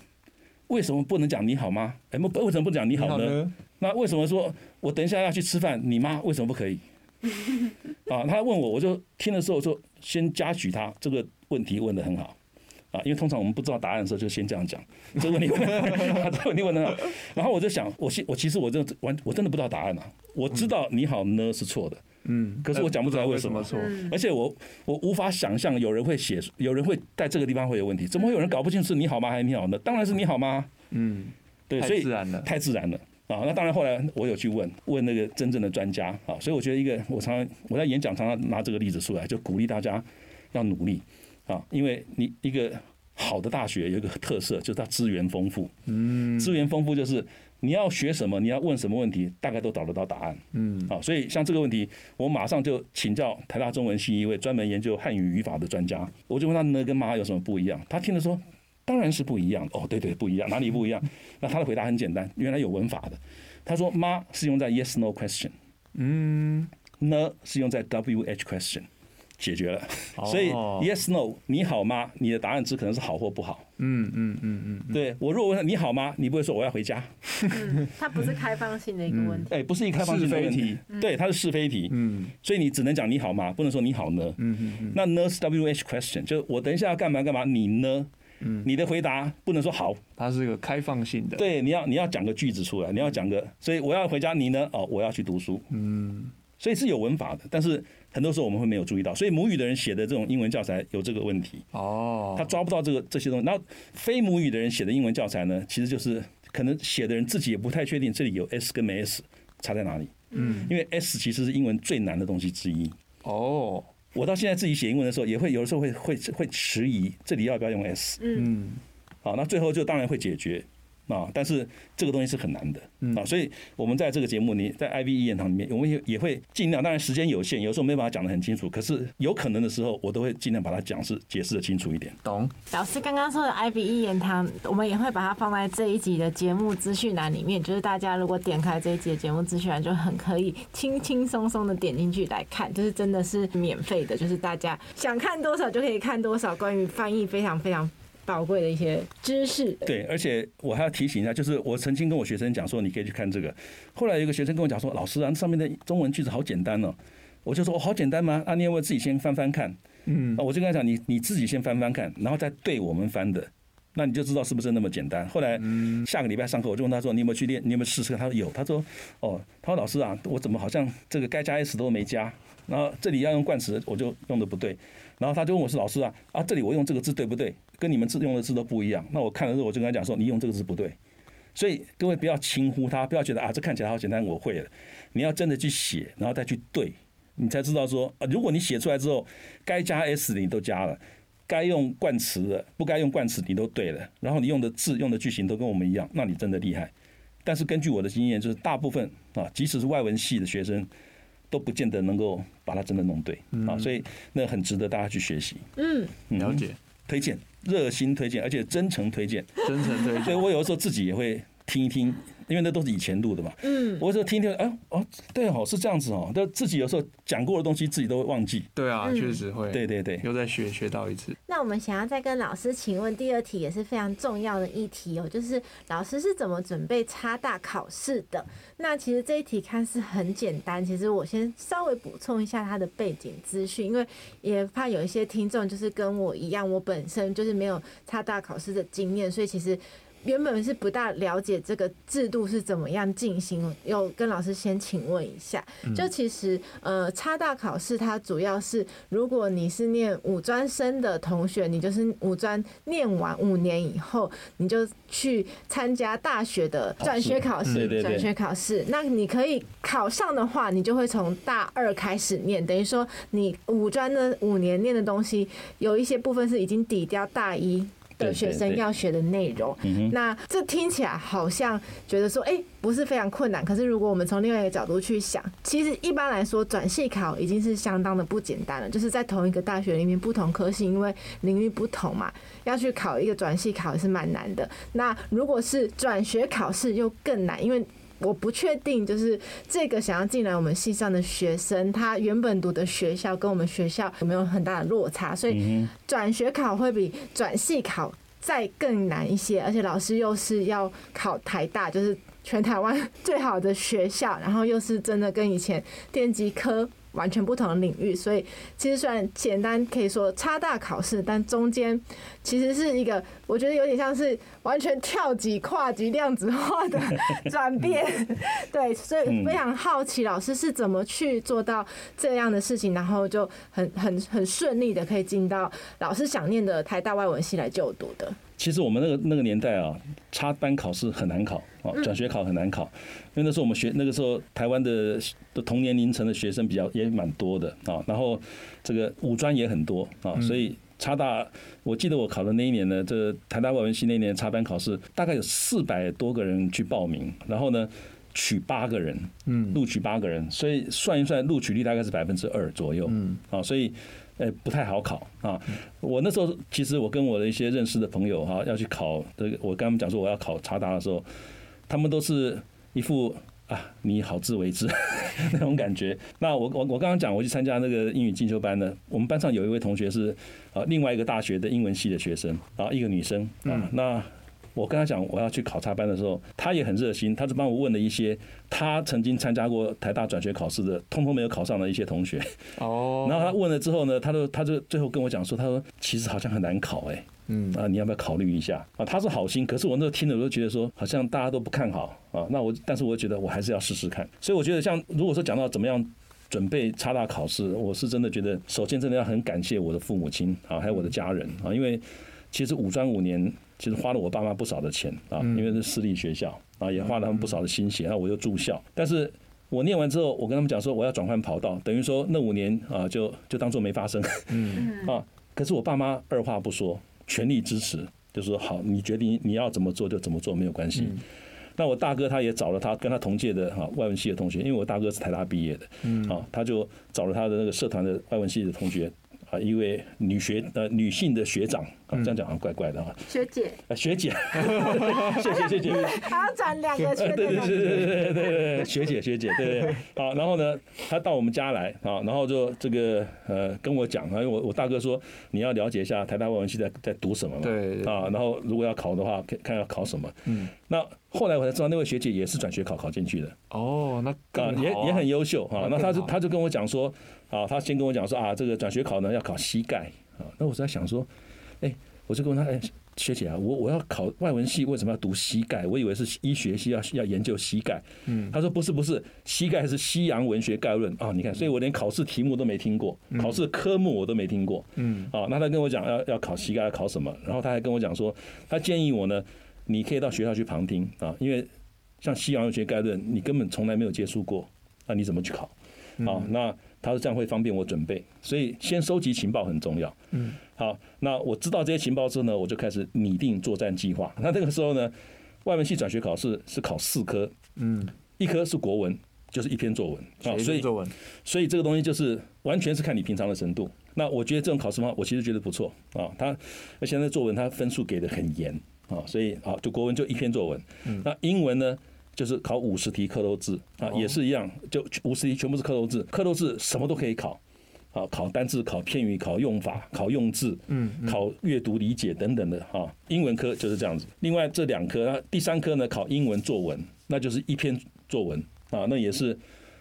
为什么不能讲你好吗？哎，为什么不讲你好呢？那为什么说我等一下要去吃饭，你妈为什么不可以？” *laughs* 啊，他问我，我就听的时候就先嘉许他这个问题问的很好。啊，因为通常我们不知道答案的时候就先这样讲，这个问题问得，*laughs* 这个问题问的很好。然后我就想，我我其实我真的完我真的不知道答案啊，我知道你好呢是错的，嗯，可是我讲不出来为什么。错，而且我我无法想象有人会写，有人会在这个地方会有问题，怎么会有人搞不清楚你好吗还是你好呢？当然是你好吗？嗯，对，所以太自然了，太自然了。啊，那当然，后来我有去问问那个真正的专家啊，所以我觉得一个，我常常我在演讲常常拿这个例子出来，就鼓励大家要努力啊，因为你一个好的大学有一个特色，就是它资源丰富，嗯，资源丰富就是你要学什么，你要问什么问题，大概都找得到答案，嗯，啊，所以像这个问题，我马上就请教台大中文系一位专门研究汉语语法的专家，我就问他呢跟妈有什么不一样，他听了说。当然是不一样哦，对对，不一样，哪里不一样？那他的回答很简单，原来有文法的。他说“妈”是用在 yes no question，嗯，呢是用在 wh question，解决了。所以 yes no 你好吗？你的答案只可能是好或不好。嗯嗯嗯嗯，对我如果问他你好吗？你不会说我要回家。嗯，它不是开放性的一个问题。哎，不是一个开放性的问题，对，它是是非题。嗯，所以你只能讲你好吗？不能说你好呢。嗯嗯嗯。那呢是 wh question，就我等一下要干嘛干嘛？你呢？嗯，你的回答不能说好，它是一个开放性的。对，你要你要讲个句子出来，你要讲个，所以我要回家，你呢？哦，我要去读书。嗯，所以是有文法的，但是很多时候我们会没有注意到，所以母语的人写的这种英文教材有这个问题。哦，他抓不到这个这些东西。然后非母语的人写的英文教材呢，其实就是可能写的人自己也不太确定这里有 s 跟没 s 差在哪里。嗯，因为 s 其实是英文最难的东西之一。哦。我到现在自己写英文的时候，也会有的时候会会会迟疑，这里要不要用 s？嗯，好，那最后就当然会解决。啊，但是这个东西是很难的啊，所以我们在这个节目里，在 IB 一言堂里面，我们也也会尽量，当然时间有限，有时候没办法讲得很清楚，可是有可能的时候，我都会尽量把它讲是解释的清楚一点。懂。老师刚刚说的 IB 一言堂，我们也会把它放在这一集的节目资讯栏里面，就是大家如果点开这一集的节目资讯栏，就很可以轻轻松松的点进去来看，就是真的是免费的，就是大家想看多少就可以看多少，关于翻译非常非常。宝贵的一些知识。对，而且我还要提醒一下，就是我曾经跟我学生讲说，你可以去看这个。后来有一个学生跟我讲说，老师啊，上面的中文句子好简单哦。我就说，哦，好简单吗？啊，你要不要自己先翻翻看？嗯，我就跟他讲，你你自己先翻翻看，然后再对我们翻的。那你就知道是不是那么简单。后来下个礼拜上课，我就问他说：“你有没有去练？你有没有试试看？”他说有。他说：“哦，他说老师啊，我怎么好像这个该加 s 都没加？然后这里要用冠词，我就用的不对。然后他就问我说：‘老师啊，啊这里我用这个字对不对？跟你们字用的字都不一样。’那我看了之后，我就跟他讲说：‘你用这个字不对。’所以各位不要轻忽他，不要觉得啊这看起来好简单，我会了。你要真的去写，然后再去对，你才知道说啊，如果你写出来之后该加 s 的你都加了。”该用冠词的，不该用冠词，你都对了。然后你用的字、用的句型都跟我们一样，那你真的厉害。但是根据我的经验，就是大部分啊，即使是外文系的学生，都不见得能够把它真的弄对啊。所以那很值得大家去学习。嗯，了解，推荐，热心推荐，而且真诚推荐，真诚推荐。所以我有的时候自己也会听一听。因为那都是以前录的嘛，嗯，我说听听，哎哦，对哦，是这样子哦，但自己有时候讲过的东西自己都会忘记，对啊，确实会，对对对，又在学学到一次。那我们想要再跟老师请问第二题也是非常重要的议题哦，就是老师是怎么准备插大考试的？那其实这一题看似很简单，其实我先稍微补充一下他的背景资讯，因为也怕有一些听众就是跟我一样，我本身就是没有插大考试的经验，所以其实。原本是不大了解这个制度是怎么样进行，有跟老师先请问一下。就其实呃，差大考试它主要是，如果你是念五专生的同学，你就是五专念完五年以后，你就去参加大学的转学考试。转学考试，那你可以考上的话，你就会从大二开始念，等于说你五专的五年念的东西，有一些部分是已经抵掉大一。的学生要学的内容，那这听起来好像觉得说，哎，不是非常困难。可是如果我们从另外一个角度去想，其实一般来说，转系考已经是相当的不简单了。就是在同一个大学里面，不同科系，因为领域不同嘛，要去考一个转系考也是蛮难的。那如果是转学考试，又更难，因为我不确定，就是这个想要进来我们系上的学生，他原本读的学校跟我们学校有没有很大的落差，所以转学考会比转系考再更难一些，而且老师又是要考台大，就是全台湾最好的学校，然后又是真的跟以前电机科。完全不同的领域，所以其实虽然简单可以说差大考试，但中间其实是一个我觉得有点像是完全跳级、跨级、量子化的 *laughs* 转变。对，所以非常好奇老师是怎么去做到这样的事情，然后就很很很顺利的可以进到老师想念的台大外文系来就读的。其实我们那个那个年代啊，插班考试很难考啊，转学考很难考，因为那时候我们学那个时候台湾的的同年龄层的学生比较也蛮多的啊，然后这个五专也很多啊，所以插大，我记得我考的那一年呢，这台大外文系那一年插班考试大概有四百多个人去报名，然后呢取八个人，嗯，录取八个人，所以算一算录取率大概是百分之二左右，嗯，啊，所以。哎，不太好考啊！我那时候其实我跟我的一些认识的朋友哈，要去考这个，我跟他们讲说我要考查大的时候，他们都是一副啊你好自为之 *laughs* 那种感觉。那我我我刚刚讲我去参加那个英语进修班呢，我们班上有一位同学是呃另外一个大学的英文系的学生然后，一个女生啊，那。我跟他讲我要去考察班的时候，他也很热心，他就帮我问了一些他曾经参加过台大转学考试的，通通没有考上的一些同学。哦。然后他问了之后呢，他就他就最后跟我讲说，他说其实好像很难考哎，嗯啊，你要不要考虑一下啊？他是好心，可是我那时候听了我就觉得说，好像大家都不看好啊。那我但是我觉得我还是要试试看。所以我觉得像如果说讲到怎么样准备插大考试，我是真的觉得首先真的要很感谢我的父母亲啊，还有我的家人啊，因为其实五专五年。其实花了我爸妈不少的钱啊，因为是私立学校啊，也花了他们不少的心血。然后我又住校，但是我念完之后，我跟他们讲说我要转换跑道，等于说那五年啊，就就当做没发生。嗯 *laughs* 啊，可是我爸妈二话不说，全力支持，就说好，你决定你要怎么做就怎么做，没有关系。那我大哥他也找了他跟他同届的哈外文系的同学，因为我大哥是台大毕业的，嗯啊，他就找了他的那个社团的外文系的同学啊，一位女学呃女性的学长。啊，这样讲好像怪怪的啊。学姐，啊，学姐，*laughs* 谢谢学姐。还要转两个学姐。对对对对对对对，学姐学姐，对对。好，然后呢，她到我们家来啊，然后就这个呃跟我讲啊，因为我我大哥说你要了解一下台大外文系在在读什么嘛，对啊，然后如果要考的话，看看要考什么。嗯。那后来我才知道那位学姐也是转学考考进去的。哦，那啊也也很优秀哈。那她就她就跟我讲说啊，他先跟我讲说啊，这个转学考呢要考膝盖啊。那我在想说，哎，我就跟他哎。学姐啊，我我要考外文系，为什么要读膝盖？我以为是医学系要要研究膝盖。嗯，他说不是不是，膝盖是西洋文学概论啊。你看，所以我连考试题目都没听过，考试科目我都没听过。嗯，啊，那他跟我讲要要考膝盖要考什么，然后他还跟我讲说，他建议我呢，你可以到学校去旁听啊，因为像西洋文学概论，你根本从来没有接触过，那你怎么去考？啊，那。他说这样会方便我准备，所以先收集情报很重要。嗯，好，那我知道这些情报之后呢，我就开始拟定作战计划。*laughs* 那那个时候呢，外文系转学考试是考四科，嗯，一科是国文，就是一篇作文啊，所以所以这个东西就是完全是看你平常的程度。那我觉得这种考试方法，我其实觉得不错啊。他那现在作文他分数给的很严啊，所以啊，就国文就一篇作文。那英文呢？就是考五十题克漏字啊，也是一样，就五十题全部是克漏字，克漏字什么都可以考，啊，考单字、考片语、考用法、考用字，嗯，考阅读理解等等的哈。英文科就是这样子。另外这两科，第三科呢考英文作文，那就是一篇作文啊，那也是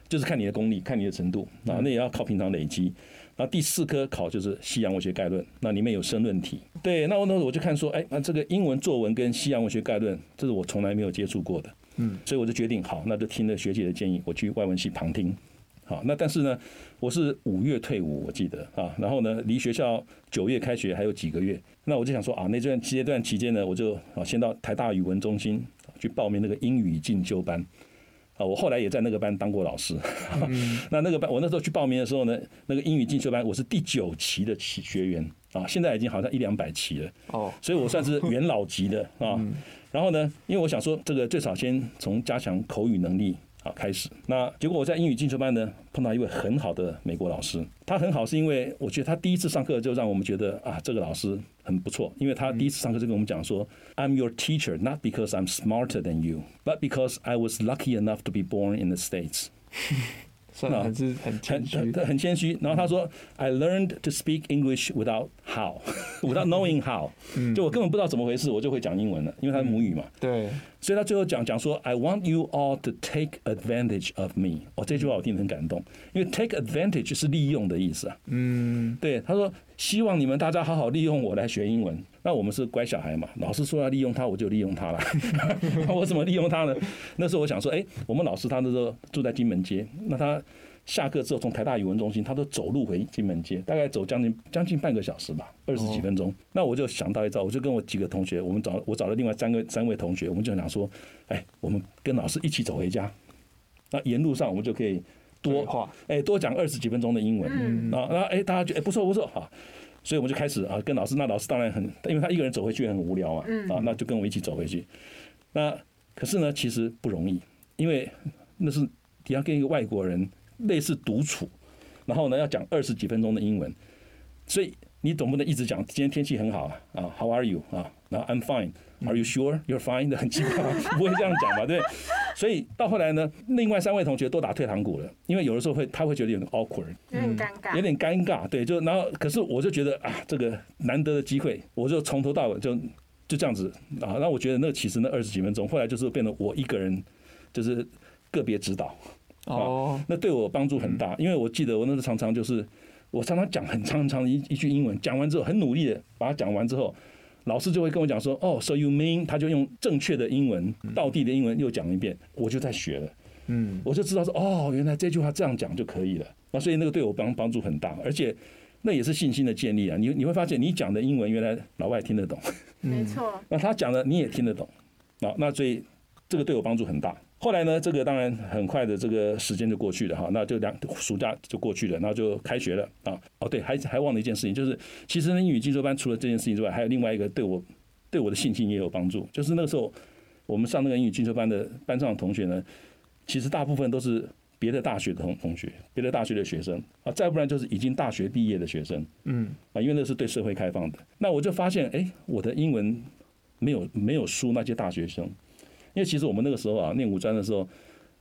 就是看你的功力，看你的程度啊，那也要靠平常累积。那第四科考就是西洋文学概论，那里面有申论题。对，那我那我就看说，哎，那这个英文作文跟西洋文学概论，这是我从来没有接触过的。嗯，所以我就决定好，那就听了学姐的建议，我去外文系旁听。好，那但是呢，我是五月退伍，我记得啊，然后呢，离学校九月开学还有几个月，那我就想说啊，那段阶段期间呢，我就啊先到台大语文中心去报名那个英语进修班。啊，我后来也在那个班当过老师。*laughs* 那那个班，我那时候去报名的时候呢，那个英语进修班我是第九期的学员啊，现在已经好像一两百期了。哦，所以我算是元老级的啊。然后呢，因为我想说，这个最少先从加强口语能力啊开始。那结果我在英语进修班呢，碰到一位很好的美国老师。他很好，是因为我觉得他第一次上课就让我们觉得啊，这个老师很不错。因为他第一次上课就跟我们讲说，I'm your teacher not because I'm smarter than you, but because I was lucky enough to be born in the States。算了，很是很谦虚，很谦虚。然后他说：“I learned to speak English without how, without knowing how。”就我根本不知道怎么回事，我就会讲英文了，因为他是母语嘛。对。所以他最后讲讲说：“I want you all to take advantage of me。”哦，这句话我听得很感动，因为 “take advantage” 是利用的意思啊。嗯。对，他说：“希望你们大家好好利用我来学英文。”那我们是乖小孩嘛，老师说要利用他，我就利用他了。*laughs* 我怎么利用他呢？那时候我想说，哎，我们老师他那时候住在金门街，那他下课之后从台大语文中心，他都走路回金门街，大概走将近将近半个小时吧，二十几分钟。那我就想到一招，我就跟我几个同学，我们找我找了另外三个三位同学，我们就想说，哎，我们跟老师一起走回家，那沿路上我们就可以多哎多讲二十几分钟的英文，啊，那哎大家觉得哎不错不错哈。所以我们就开始啊，跟老师。那老师当然很，因为他一个人走回去很无聊嘛，啊，那就跟我一起走回去。那可是呢，其实不容易，因为那是你要跟一个外国人类似独处，然后呢要讲二十几分钟的英文，所以你总不能一直讲今天天气很好啊，How are you 啊，然后 I'm fine，Are you sure you're fine 的 *laughs* 很奇怪，不会这样讲吧？对。所以到后来呢，另外三位同学都打退堂鼓了，因为有的时候会他会觉得有点 awkward，有点尴尬，有点尴尬，对，就然后可是我就觉得啊，这个难得的机会，我就从头到尾就就这样子啊，那我觉得那其实那二十几分钟，后来就是变得我一个人就是个别指导，哦，那对我帮助很大，因为我记得我那时候常常就是我常常讲很长很长的一一句英文，讲完之后很努力的把它讲完之后。老师就会跟我讲说，哦，so you mean？他就用正确的英文，道地的英文又讲一遍，我就在学了，嗯，我就知道说，哦，原来这句话这样讲就可以了。那所以那个对我帮帮助很大，而且那也是信心的建立啊。你你会发现，你讲的英文原来老外听得懂，没错。*laughs* 那他讲的你也听得懂，啊，那所以这个对我帮助很大。后来呢，这个当然很快的这个时间就过去了哈，那就两暑假就过去了，然后就开学了啊。哦，对，还还忘了一件事情，就是其实英语进修班除了这件事情之外，还有另外一个对我对我的信心也有帮助。就是那个时候我们上那个英语进修班的班上的同学呢，其实大部分都是别的大学的同同学，别的大学的学生啊，再不然就是已经大学毕业的学生，嗯啊，因为那是对社会开放的。那我就发现，哎，我的英文没有没有输那些大学生，因为其实我们那个时候啊，念五专的时候，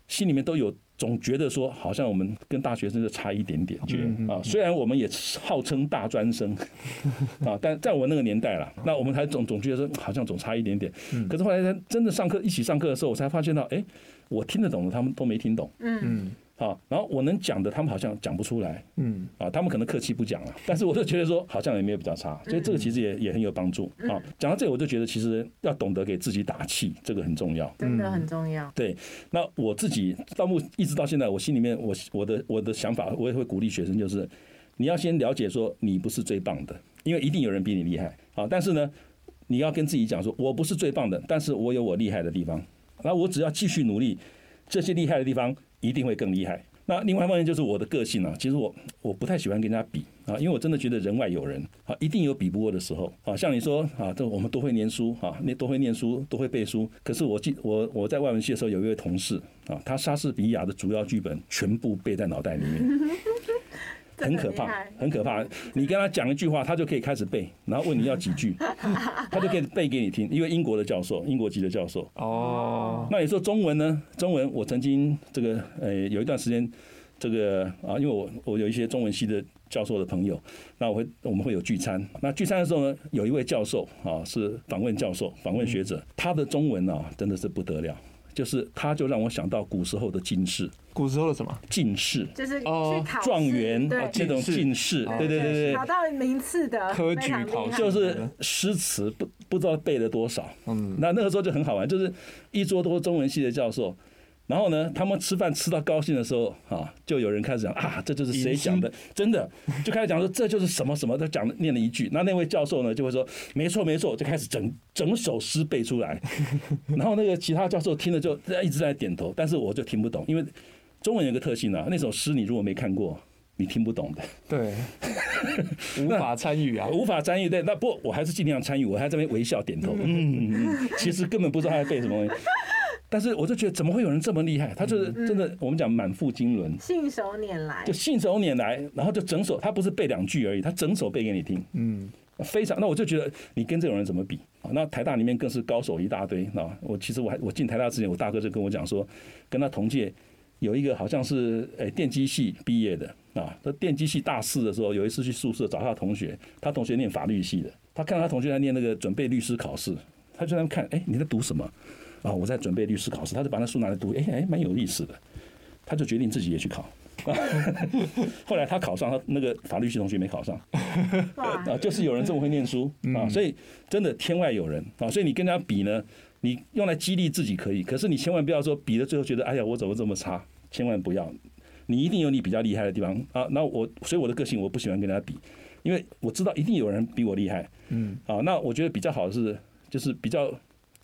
心里面都有总觉得说，好像我们跟大学生就差一点点，觉得啊，虽然我们也号称大专生 *laughs* 啊，但在我那个年代了，那我们还总总觉得说，好像总差一点点。可是后来真的上课一起上课的时候，我才发现到，哎，我听得懂的，他们都没听懂。嗯好，然后我能讲的，他们好像讲不出来。嗯啊，他们可能客气不讲了，*laughs* 但是我就觉得说，好像也没有比较差，所以这个其实也也很有帮助啊。讲到这里，我就觉得其实要懂得给自己打气，这个很重要。真的很重要。对，那我自己到目一直到现在，我心里面我我的我的想法，我也会鼓励学生，就是你要先了解说你不是最棒的，因为一定有人比你厉害啊。但是呢，你要跟自己讲说，我不是最棒的，但是我有我厉害的地方，那我只要继续努力，这些厉害的地方一定会更厉害。那另外一方面就是我的个性啊，其实我我不太喜欢跟人家比啊，因为我真的觉得人外有人啊，一定有比不过的时候啊。像你说啊，这我们都会念书啊，那都会念书，都会背书。可是我记我我在外文系的时候，有一位同事啊，他莎士比亚的主要剧本全部背在脑袋里面。*laughs* 很可怕，很可怕。你跟他讲一句话，他就可以开始背，然后问你要几句，*laughs* 他就可以背给你听。因为英国的教授，英国籍的教授。哦，那你说中文呢？中文我曾经这个呃有一段时间，这个啊，因为我我有一些中文系的教授的朋友，那我会我们会有聚餐。那聚餐的时候呢，有一位教授啊是访问教授、访问学者，他的中文啊真的是不得了。就是他，就让我想到古时候的进士。古时候的什么？进士，就是哦，状元这种进士，对对对对，考到名次的科举考试，就是诗词不不知道背了多少。嗯，那那个时候就很好玩，就是一桌都是中文系的教授。然后呢，他们吃饭吃到高兴的时候啊，就有人开始讲啊，这就是谁讲的？真的，就开始讲说这就是什么什么，他讲念了一句，那那位教授呢就会说没错没错，就开始整整首诗背出来。*laughs* 然后那个其他教授听了就一直在点头，但是我就听不懂，因为中文有个特性啊，那首诗你如果没看过，你听不懂的。对，*laughs* 无法参与啊，无法参与。对，那不，我还是尽量参与，我还在这边微笑点头。嗯嗯，其实根本不知道他在背什么东西。但是我就觉得，怎么会有人这么厉害？他就是真的，我们讲满腹经纶，信手拈来，就信手拈来，然后就整首，他不是背两句而已，他整首背给你听。嗯，非常。那我就觉得，你跟这种人怎么比？那台大里面更是高手一大堆。那我其实我还我进台大之前，我大哥就跟我讲说，跟他同届有一个好像是诶电机系毕业的啊，他电机系大四的时候，有一次去宿舍找他同学，他同学念法律系的，他看到他同学在念那个准备律师考试，他就在那看，哎，你在读什么？啊，我在准备律师考试，他就把那书拿来读，哎哎，蛮有意思的，他就决定自己也去考。*laughs* 后来他考上，他那个法律系同学没考上。啊，就是有人这么会念书啊，所以真的天外有人啊，所以你跟人家比呢，你用来激励自己可以，可是你千万不要说比了最后觉得，哎呀，我怎么这么差？千万不要，你一定有你比较厉害的地方啊。那我所以我的个性我不喜欢跟人家比，因为我知道一定有人比我厉害。嗯，啊，那我觉得比较好的是，就是比较。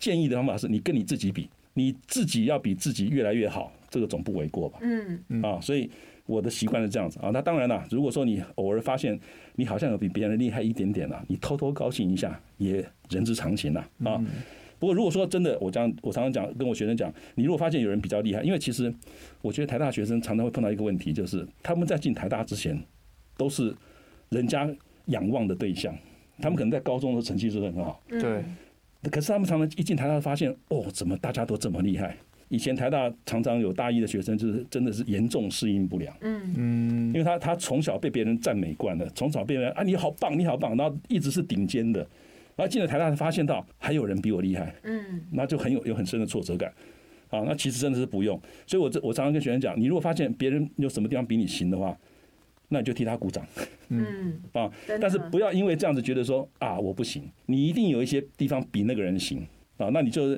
建议的方法是你跟你自己比，你自己要比自己越来越好，这个总不为过吧？嗯啊，所以我的习惯是这样子啊。那当然了，如果说你偶尔发现你好像有比别人厉害一点点了，你偷偷高兴一下也人之常情了啊。不过如果说真的，我这样我常常讲跟我学生讲，你如果发现有人比较厉害，因为其实我觉得台大学生常常会碰到一个问题，就是他们在进台大之前都是人家仰望的对象，他们可能在高中的成绩是很好，对。可是他们常常一进台大，发现哦，怎么大家都这么厉害？以前台大常常有大一的学生，就是真的是严重适应不良。嗯嗯，因为他他从小被别人赞美惯了，从小被人啊你好棒你好棒，然后一直是顶尖的，然后进了台大才发现到还有人比我厉害。嗯，那就很有有很深的挫折感。啊，那其实真的是不用。所以我这我常常跟学生讲，你如果发现别人有什么地方比你行的话，那你就替他鼓掌，嗯啊，但是不要因为这样子觉得说啊我不行，你一定有一些地方比那个人行啊，那你就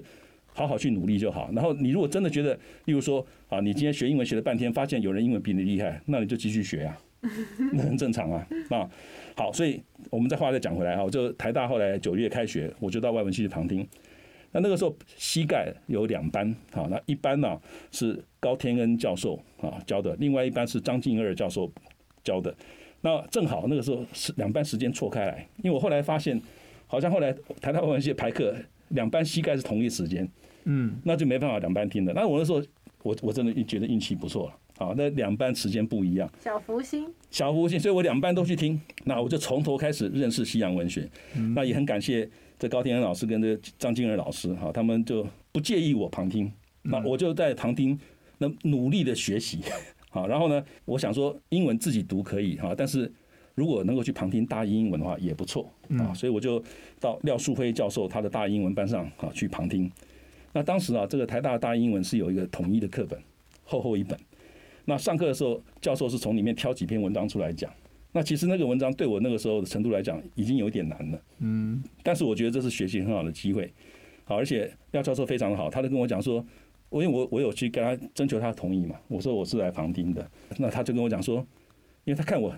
好好去努力就好。然后你如果真的觉得，例如说啊，你今天学英文学了半天，发现有人英文比你厉害，那你就继续学啊，*laughs* 那很正常啊啊。好，所以我们再话再讲回来哈，就台大后来九月开学，我就到外文系去旁听。那那个时候膝盖有两班啊，那一班呢是高天恩教授啊教的，另外一班是张静二教授。教的，那正好那个时候是两班时间错开来，因为我后来发现，好像后来台大外文系排课两班膝盖是同一时间，嗯，那就没办法两班听的。那我那时候我我真的觉得运气不错了好，那两班时间不一样。小福星，小福星，所以我两班都去听。那我就从头开始认识西洋文学。那也很感谢这高天恩老师跟这张金儿老师哈，他们就不介意我旁听。那我就在旁听，那努力的学习。好，然后呢，我想说英文自己读可以哈，但是如果能够去旁听大英英文的话也不错啊。所以我就到廖树辉教授他的大英文班上啊去旁听。那当时啊，这个台大的大英文是有一个统一的课本，厚厚一本。那上课的时候，教授是从里面挑几篇文章出来讲。那其实那个文章对我那个时候的程度来讲，已经有点难了。嗯。但是我觉得这是学习很好的机会。好，而且廖教授非常的好，他就跟我讲说，我因为我我有去跟他征求他的同意嘛，我说我是来旁听的。那他就跟我讲说，因为他看我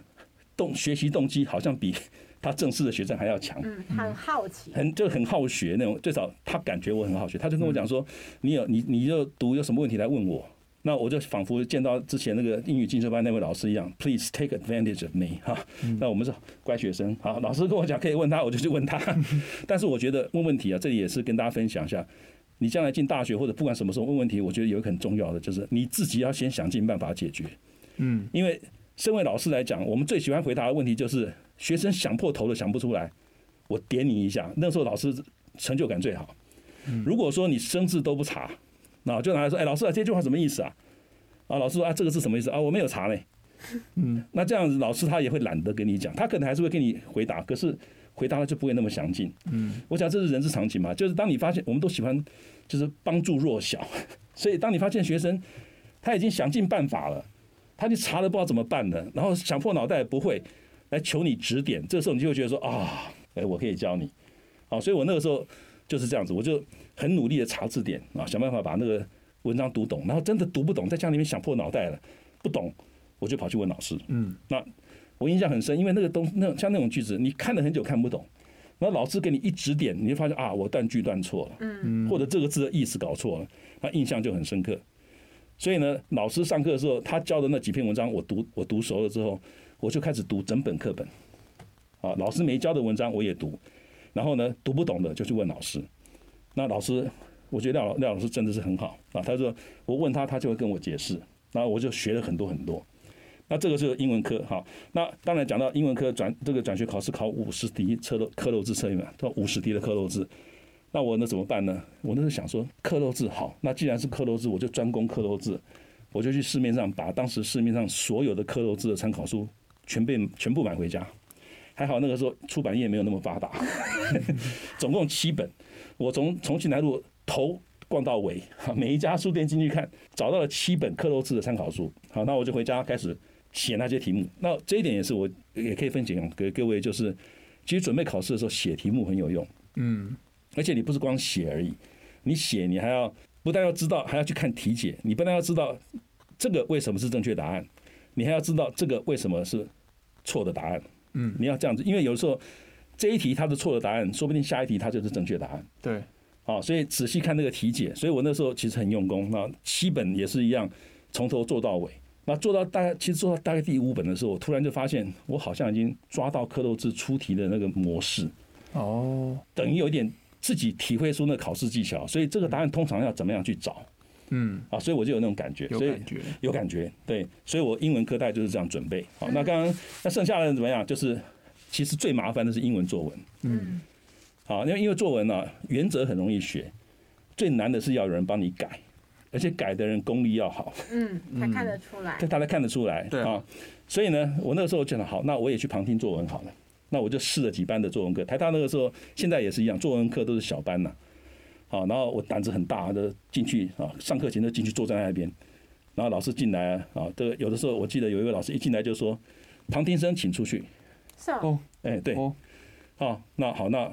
动学习动机好像比。他正式的学生还要强，嗯，很好奇，很就很好学那种。最少他感觉我很好学，他就跟我讲说：“你有你你就读有什么问题来问我。”那我就仿佛见到之前那个英语进修班那位老师一样，Please take advantage of me 哈。那我们是乖学生，好，老师跟我讲可以问他，我就去问他。*laughs* 但是我觉得问问题啊，这里也是跟大家分享一下，你将来进大学或者不管什么时候问问题，我觉得有一个很重要的就是你自己要先想尽办法解决。嗯，因为身为老师来讲，我们最喜欢回答的问题就是。学生想破头都想不出来，我点你一下，那时候老师成就感最好。如果说你生字都不查，那就拿来说，哎，老师啊，这句话什么意思啊？啊，老师说啊，这个字什么意思啊？我没有查嘞。嗯，*laughs* 那这样子老师他也会懒得跟你讲，他可能还是会跟你回答，可是回答的就不会那么详尽。嗯，我想这是人之常情嘛，就是当你发现我们都喜欢就是帮助弱小，所以当你发现学生他已经想尽办法了，他就查了不知道怎么办了，然后想破脑袋也不会。来求你指点，这个时候你就会觉得说啊，哎，我可以教你，好，所以我那个时候就是这样子，我就很努力的查字典啊，想办法把那个文章读懂，然后真的读不懂，在家里面想破脑袋了，不懂，我就跑去问老师。嗯，那我印象很深，因为那个东那像那种句子，你看了很久看不懂，然后老师给你一指点，你就发现啊，我断句断错了，嗯，或者这个字的意思搞错了，那印象就很深刻。所以呢，老师上课的时候，他教的那几篇文章，我读我读熟了之后。我就开始读整本课本，啊，老师没教的文章我也读，然后呢，读不懂的就去问老师。那老师，我觉得廖老廖老师真的是很好啊。他说我问他，他就会跟我解释，然后我就学了很多很多。那这个是英文科，好，那当然讲到英文科转这个转学考试考五十题刻漏刻漏字测验嘛，到五十题的刻漏字，那我那怎么办呢？我那时候想说刻漏字好，那既然是刻漏字，我就专攻刻漏字，我就去市面上把当时市面上所有的刻漏字的参考书。全被全部买回家，还好那个时候出版业没有那么发达，*laughs* 总共七本，我从重庆南路头逛到尾，*laughs* 每一家书店进去看，找到了七本刻漏字的参考书。好，那我就回家开始写那些题目。那这一点也是我也可以分享给各位，就是其实准备考试的时候写题目很有用。嗯，而且你不是光写而已，你写你还要不但要知道，还要去看题解，你不但要知道这个为什么是正确答案，你还要知道这个为什么是。错的答案，嗯，你要这样子，因为有时候这一题它是错的答案，说不定下一题它就是正确答案。对，好，所以仔细看那个题解。所以我那时候其实很用功，那七本也是一样，从头做到尾。那做到大概，其实做到大概第五本的时候，我突然就发现，我好像已经抓到刻漏字出题的那个模式。哦，等于有一点自己体会出那个考试技巧。所以这个答案通常要怎么样去找？嗯，啊，所以我就有那种感觉，所以有感觉，对，所以我英文课代就是这样准备。好，那刚刚那剩下的怎么样？就是其实最麻烦的是英文作文。嗯，好，因为因为作文呢，原则很容易学，最难的是要有人帮你改，而且改的人功力要好。嗯，他看得出来，对，大家看得出来。对啊，所以呢，我那个时候觉得好，那我也去旁听作文好了。那我就试了几班的作文课，台大那个时候现在也是一样，作文课都是小班呐。好，然后我胆子很大的进去啊，上课前就进去坐在那边，然后老师进来啊，这个有的时候我记得有一位老师一进来就说，旁听生请出去。是哦。哎，对。哦。好，那好，那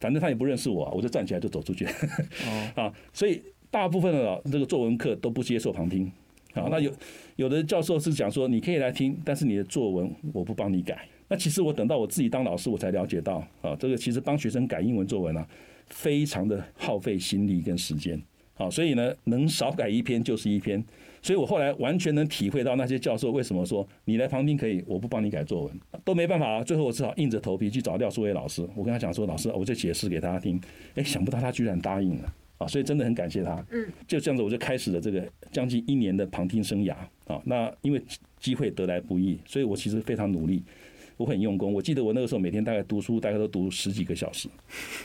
反正他也不认识我，我就站起来就走出去。哦。*laughs* 啊，所以大部分的这个作文课都不接受旁听。好，那有有的教授是讲说，你可以来听，但是你的作文我不帮你改。那其实我等到我自己当老师，我才了解到啊，这个其实帮学生改英文作文啊。非常的耗费心力跟时间，好，所以呢，能少改一篇就是一篇。所以我后来完全能体会到那些教授为什么说你来旁听可以，我不帮你改作文都没办法啊。最后我只好硬着头皮去找廖淑伟老师，我跟他讲说，老师，我就解释给他听。哎，想不到他居然答应了。啊，所以真的很感谢他。嗯，就这样子我就开始了这个将近一年的旁听生涯啊。那因为机会得来不易，所以我其实非常努力，我很用功。我记得我那个时候每天大概读书，大概都读十几个小时，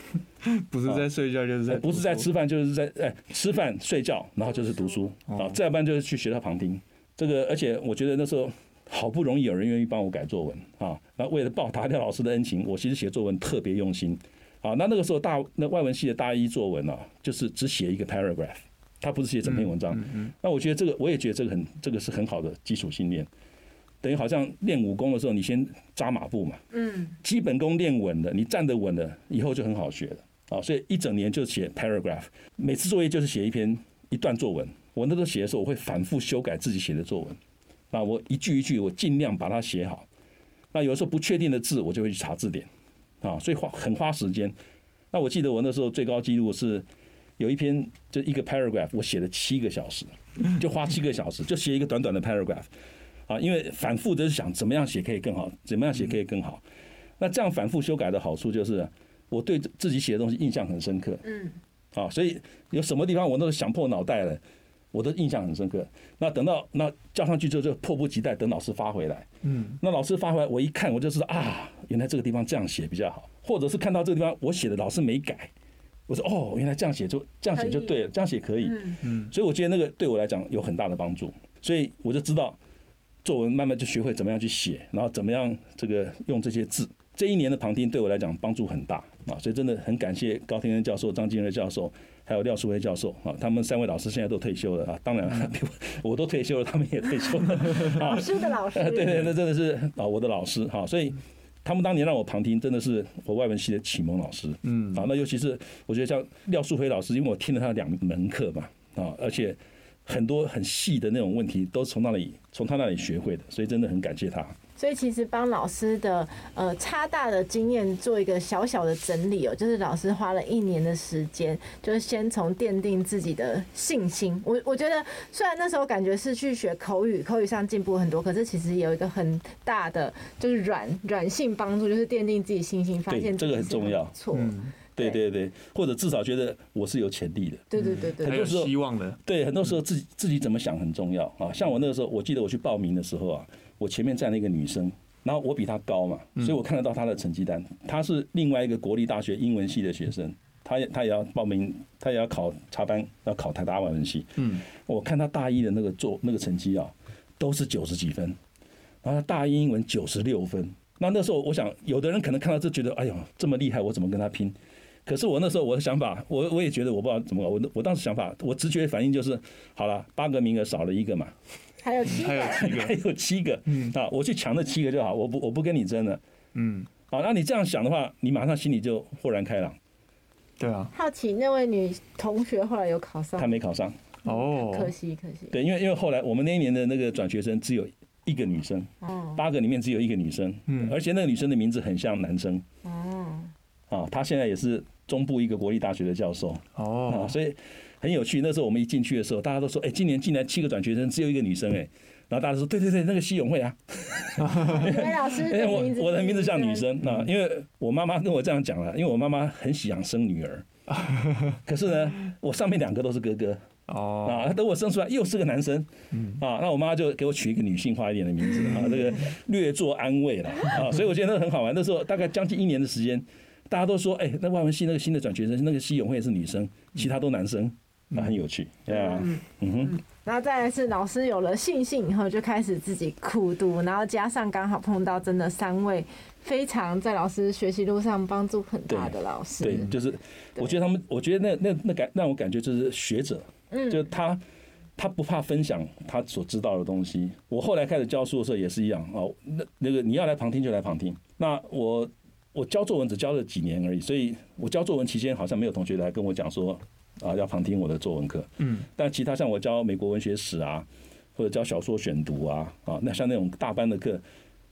*laughs* 不是在睡觉就是在，不是在吃饭就是在哎吃饭睡觉，然后就是读书啊，再不然就是去学校旁听。这个而且我觉得那时候好不容易有人愿意帮我改作文啊，那为了报答廖老师的恩情，我其实写作文特别用心。啊，那那个时候大那外文系的大一作文呢、啊，就是只写一个 paragraph，他不是写整篇文章。嗯那我觉得这个，我也觉得这个很，这个是很好的基础训练，等于好像练武功的时候，你先扎马步嘛。嗯。基本功练稳了，你站得稳了，以后就很好学了。啊，所以一整年就写 paragraph，每次作业就是写一篇一段作文。我那时候写的时候，我会反复修改自己写的作文。那，我一句一句，我尽量把它写好。那有的时候不确定的字，我就会去查字典。啊，所以花很花时间。那我记得我那时候最高纪录是有一篇就一个 paragraph，我写了七个小时，就花七个小时就写一个短短的 paragraph。啊，因为反复的想怎么样写可以更好，怎么样写可以更好。那这样反复修改的好处就是，我对自己写的东西印象很深刻。嗯。啊，所以有什么地方我都是想破脑袋了。我的印象很深刻。那等到那交上去之后，就迫不及待等老师发回来。嗯。那老师发回来，我一看，我就知道啊，原来这个地方这样写比较好。或者是看到这个地方我写的老师没改，我说哦，原来这样写就这样写就对了，这样写可以。嗯。所以我觉得那个对我来讲有很大的帮助。所以我就知道作文慢慢就学会怎么样去写，然后怎么样这个用这些字。这一年的旁听对我来讲帮助很大啊，所以真的很感谢高天恩教授、张金瑞教授。还有廖树辉教授啊，他们三位老师现在都退休了啊。当然，我都退休了，他们也退休了。*laughs* 老师的老师，对对，那真的是啊，我的老师哈。所以他们当年让我旁听，真的是我外文系的启蒙老师。嗯，啊，那尤其是我觉得像廖树辉老师，因为我听了他两门课嘛啊，而且很多很细的那种问题都是从那里从他那里学会的，所以真的很感谢他。所以其实帮老师的呃差大的经验做一个小小的整理哦，就是老师花了一年的时间，就是先从奠定自己的信心。我我觉得虽然那时候感觉是去学口语，口语上进步很多，可是其实有一个很大的就是软软性帮助，就是奠定自己信心，发现这个很重要。错，对对对，或者至少觉得我是有潜力的。对对对对，很有希望的。对，很多时候自己自己怎么想很重要啊。像我那个时候，我记得我去报名的时候啊。我前面站了一个女生，然后我比她高嘛，所以我看得到她的成绩单。她是另外一个国立大学英文系的学生，她也她也要报名，她也要考插班，要考台大外文系。嗯，我看她大一的那个做那个成绩啊，都是九十几分，然后她大一英文九十六分。那那时候我想，有的人可能看到这觉得，哎呦这么厉害，我怎么跟她拼？可是我那时候我的想法，我我也觉得我不知道怎么搞，我我当时想法，我直觉反应就是，好了，八个名额少了一个嘛。还有七个，还有七个，嗯。啊，我去抢那七个就好，我不我不跟你争了，嗯，好，那你这样想的话，你马上心里就豁然开朗，对啊。好奇那位女同学后来有考上？她没考上，哦，可惜可惜。对，因为因为后来我们那一年的那个转学生只有一个女生，哦，八个里面只有一个女生，嗯，而且那个女生的名字很像男生，哦，啊，她现在也是中部一个国立大学的教授，哦，啊，所以。很有趣，那时候我们一进去的时候，大家都说：“哎，今年进来七个转学生，只有一个女生。”哎，然后大家都说：“对对对，那个西永慧啊。*laughs* ”哎，老师，哎，我我的名字像女生啊，因为我妈妈跟我这样讲了，因为我妈妈很喜欢生女儿，*laughs* 可是呢，我上面两个都是哥哥哦啊，等我生出来又是个男生，啊，那我妈就给我取一个女性化一点的名字啊，这个略作安慰了啊，所以我觉得那个很好玩。那时候大概将近一年的时间，大家都说：“哎，那外文系那个新的转学生，那个西永慧也是女生，其他都男生。”那很有趣，对啊，嗯哼，然后再来是老师有了信心以后，就开始自己苦读，然后加上刚好碰到真的三位非常在老师学习路上帮助很大的老师，对，就是我觉得他们，我觉得那那那感让我感觉就是学者，嗯，就他他不怕分享他所知道的东西。我后来开始教书的时候也是一样哦，那那个你要来旁听就来旁听。那我我教作文只教了几年而已，所以我教作文期间好像没有同学来跟我讲说。啊，要旁听我的作文课。嗯，但其他像我教美国文学史啊，或者教小说选读啊，啊，那像那种大班的课，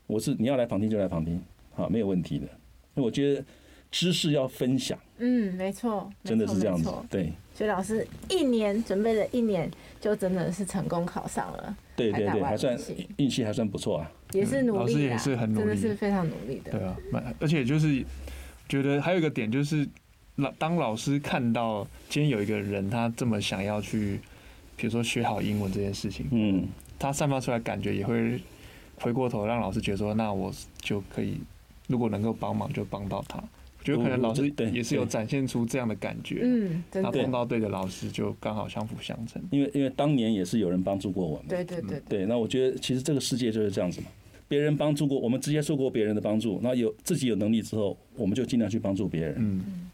我是你要来旁听就来旁听，啊，没有问题的。那我觉得知识要分享。嗯，没错，真的是这样子。对，所以老师一年准备了一年，就真的是成功考上了。对对对，还算运气还算不错啊。也是努力，老师也是很努力，真的是非常努力的。对啊，而且就是觉得还有一个点就是。老当老师看到今天有一个人他这么想要去，比如说学好英文这件事情，嗯，他散发出来感觉也会回过头让老师觉得说，那我就可以，如果能够帮忙就帮到他。我觉得可能老师也是有展现出这样的感觉，嗯，他碰到对的老师就刚好相辅相成。因为因为当年也是有人帮助过我们，对对对对。那我觉得其实这个世界就是这样子嘛，别人帮助过我们，直接受过别人的帮助，那有自己有能力之后，我们就尽量去帮助别人，嗯，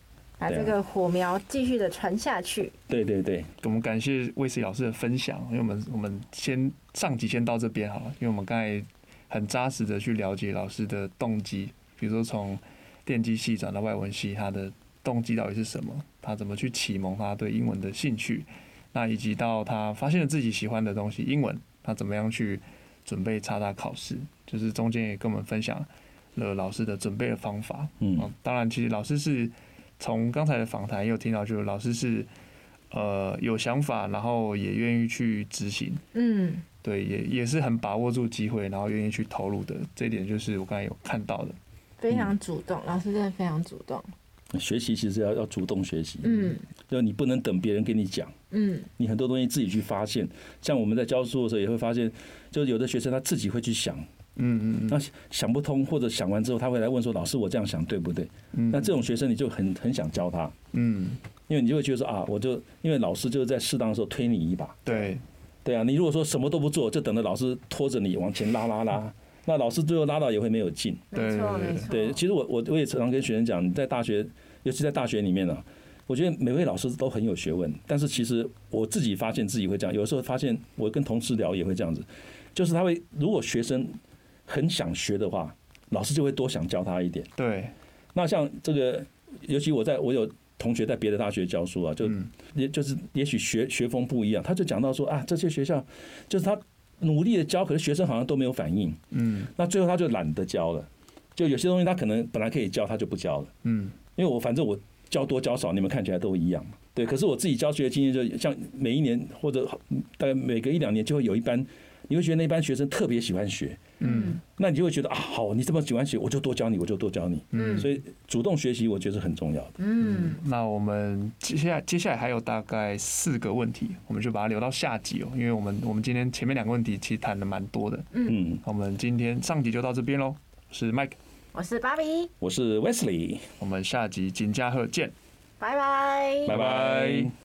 把这个火苗继续的传下去。对对对，我们感谢魏斯老师的分享，因为我们我们先上集先到这边好了，因为我们刚才很扎实的去了解老师的动机，比如说从。电机系转到外文系，他的动机到底是什么？他怎么去启蒙他对英文的兴趣？那以及到他发现了自己喜欢的东西，英文，他怎么样去准备插大考试？就是中间也跟我们分享了老师的准备的方法。嗯，当然，其实老师是从刚才的访谈也有听到，就是老师是呃有想法，然后也愿意去执行。嗯，对，也也是很把握住机会，然后愿意去投入的。这一点就是我刚才有看到的。非常主动，老师真的非常主动。学习其实要要主动学习，嗯，就你不能等别人跟你讲，嗯，你很多东西自己去发现。像我们在教书的时候也会发现，就有的学生他自己会去想，嗯嗯，那想不通或者想完之后，他会来问说：“老师，我这样想对不对？”嗯，那这种学生你就很很想教他，嗯，因为你就会觉得说啊，我就因为老师就是在适当的时候推你一把，对，对啊，你如果说什么都不做，就等着老师拖着你往前拉拉拉。*laughs* 那老师最后拉到也会没有劲，没错没错。对，其实我我我也常常跟学生讲，在大学，尤其在大学里面呢，我觉得每位老师都很有学问。但是其实我自己发现自己会这样，有的时候发现我跟同事聊也会这样子，就是他会如果学生很想学的话，老师就会多想教他一点。对。那像这个，尤其我在我有同学在别的大学教书啊，就也就是也许学学风不一样，他就讲到说啊，这些学校就是他。努力的教，可是学生好像都没有反应。嗯，那最后他就懒得教了。就有些东西他可能本来可以教，他就不教了。嗯，因为我反正我教多教少，你们看起来都一样嘛。对，可是我自己教学的经验，就像每一年或者大概每隔一两年就会有一班，你会觉得那班学生特别喜欢学。嗯，那你就会觉得啊，好，你这么喜欢学，我就多教你，我就多教你。嗯，所以主动学习我觉得是很重要的。嗯，那我们接下来接下来还有大概四个问题，我们就把它留到下集哦，因为我们我们今天前面两个问题其实谈的蛮多的。嗯，我们今天上集就到这边喽。是 Mike，我是 Barbie，我是 Wesley，我们下集金嘉贺见，拜拜，拜拜。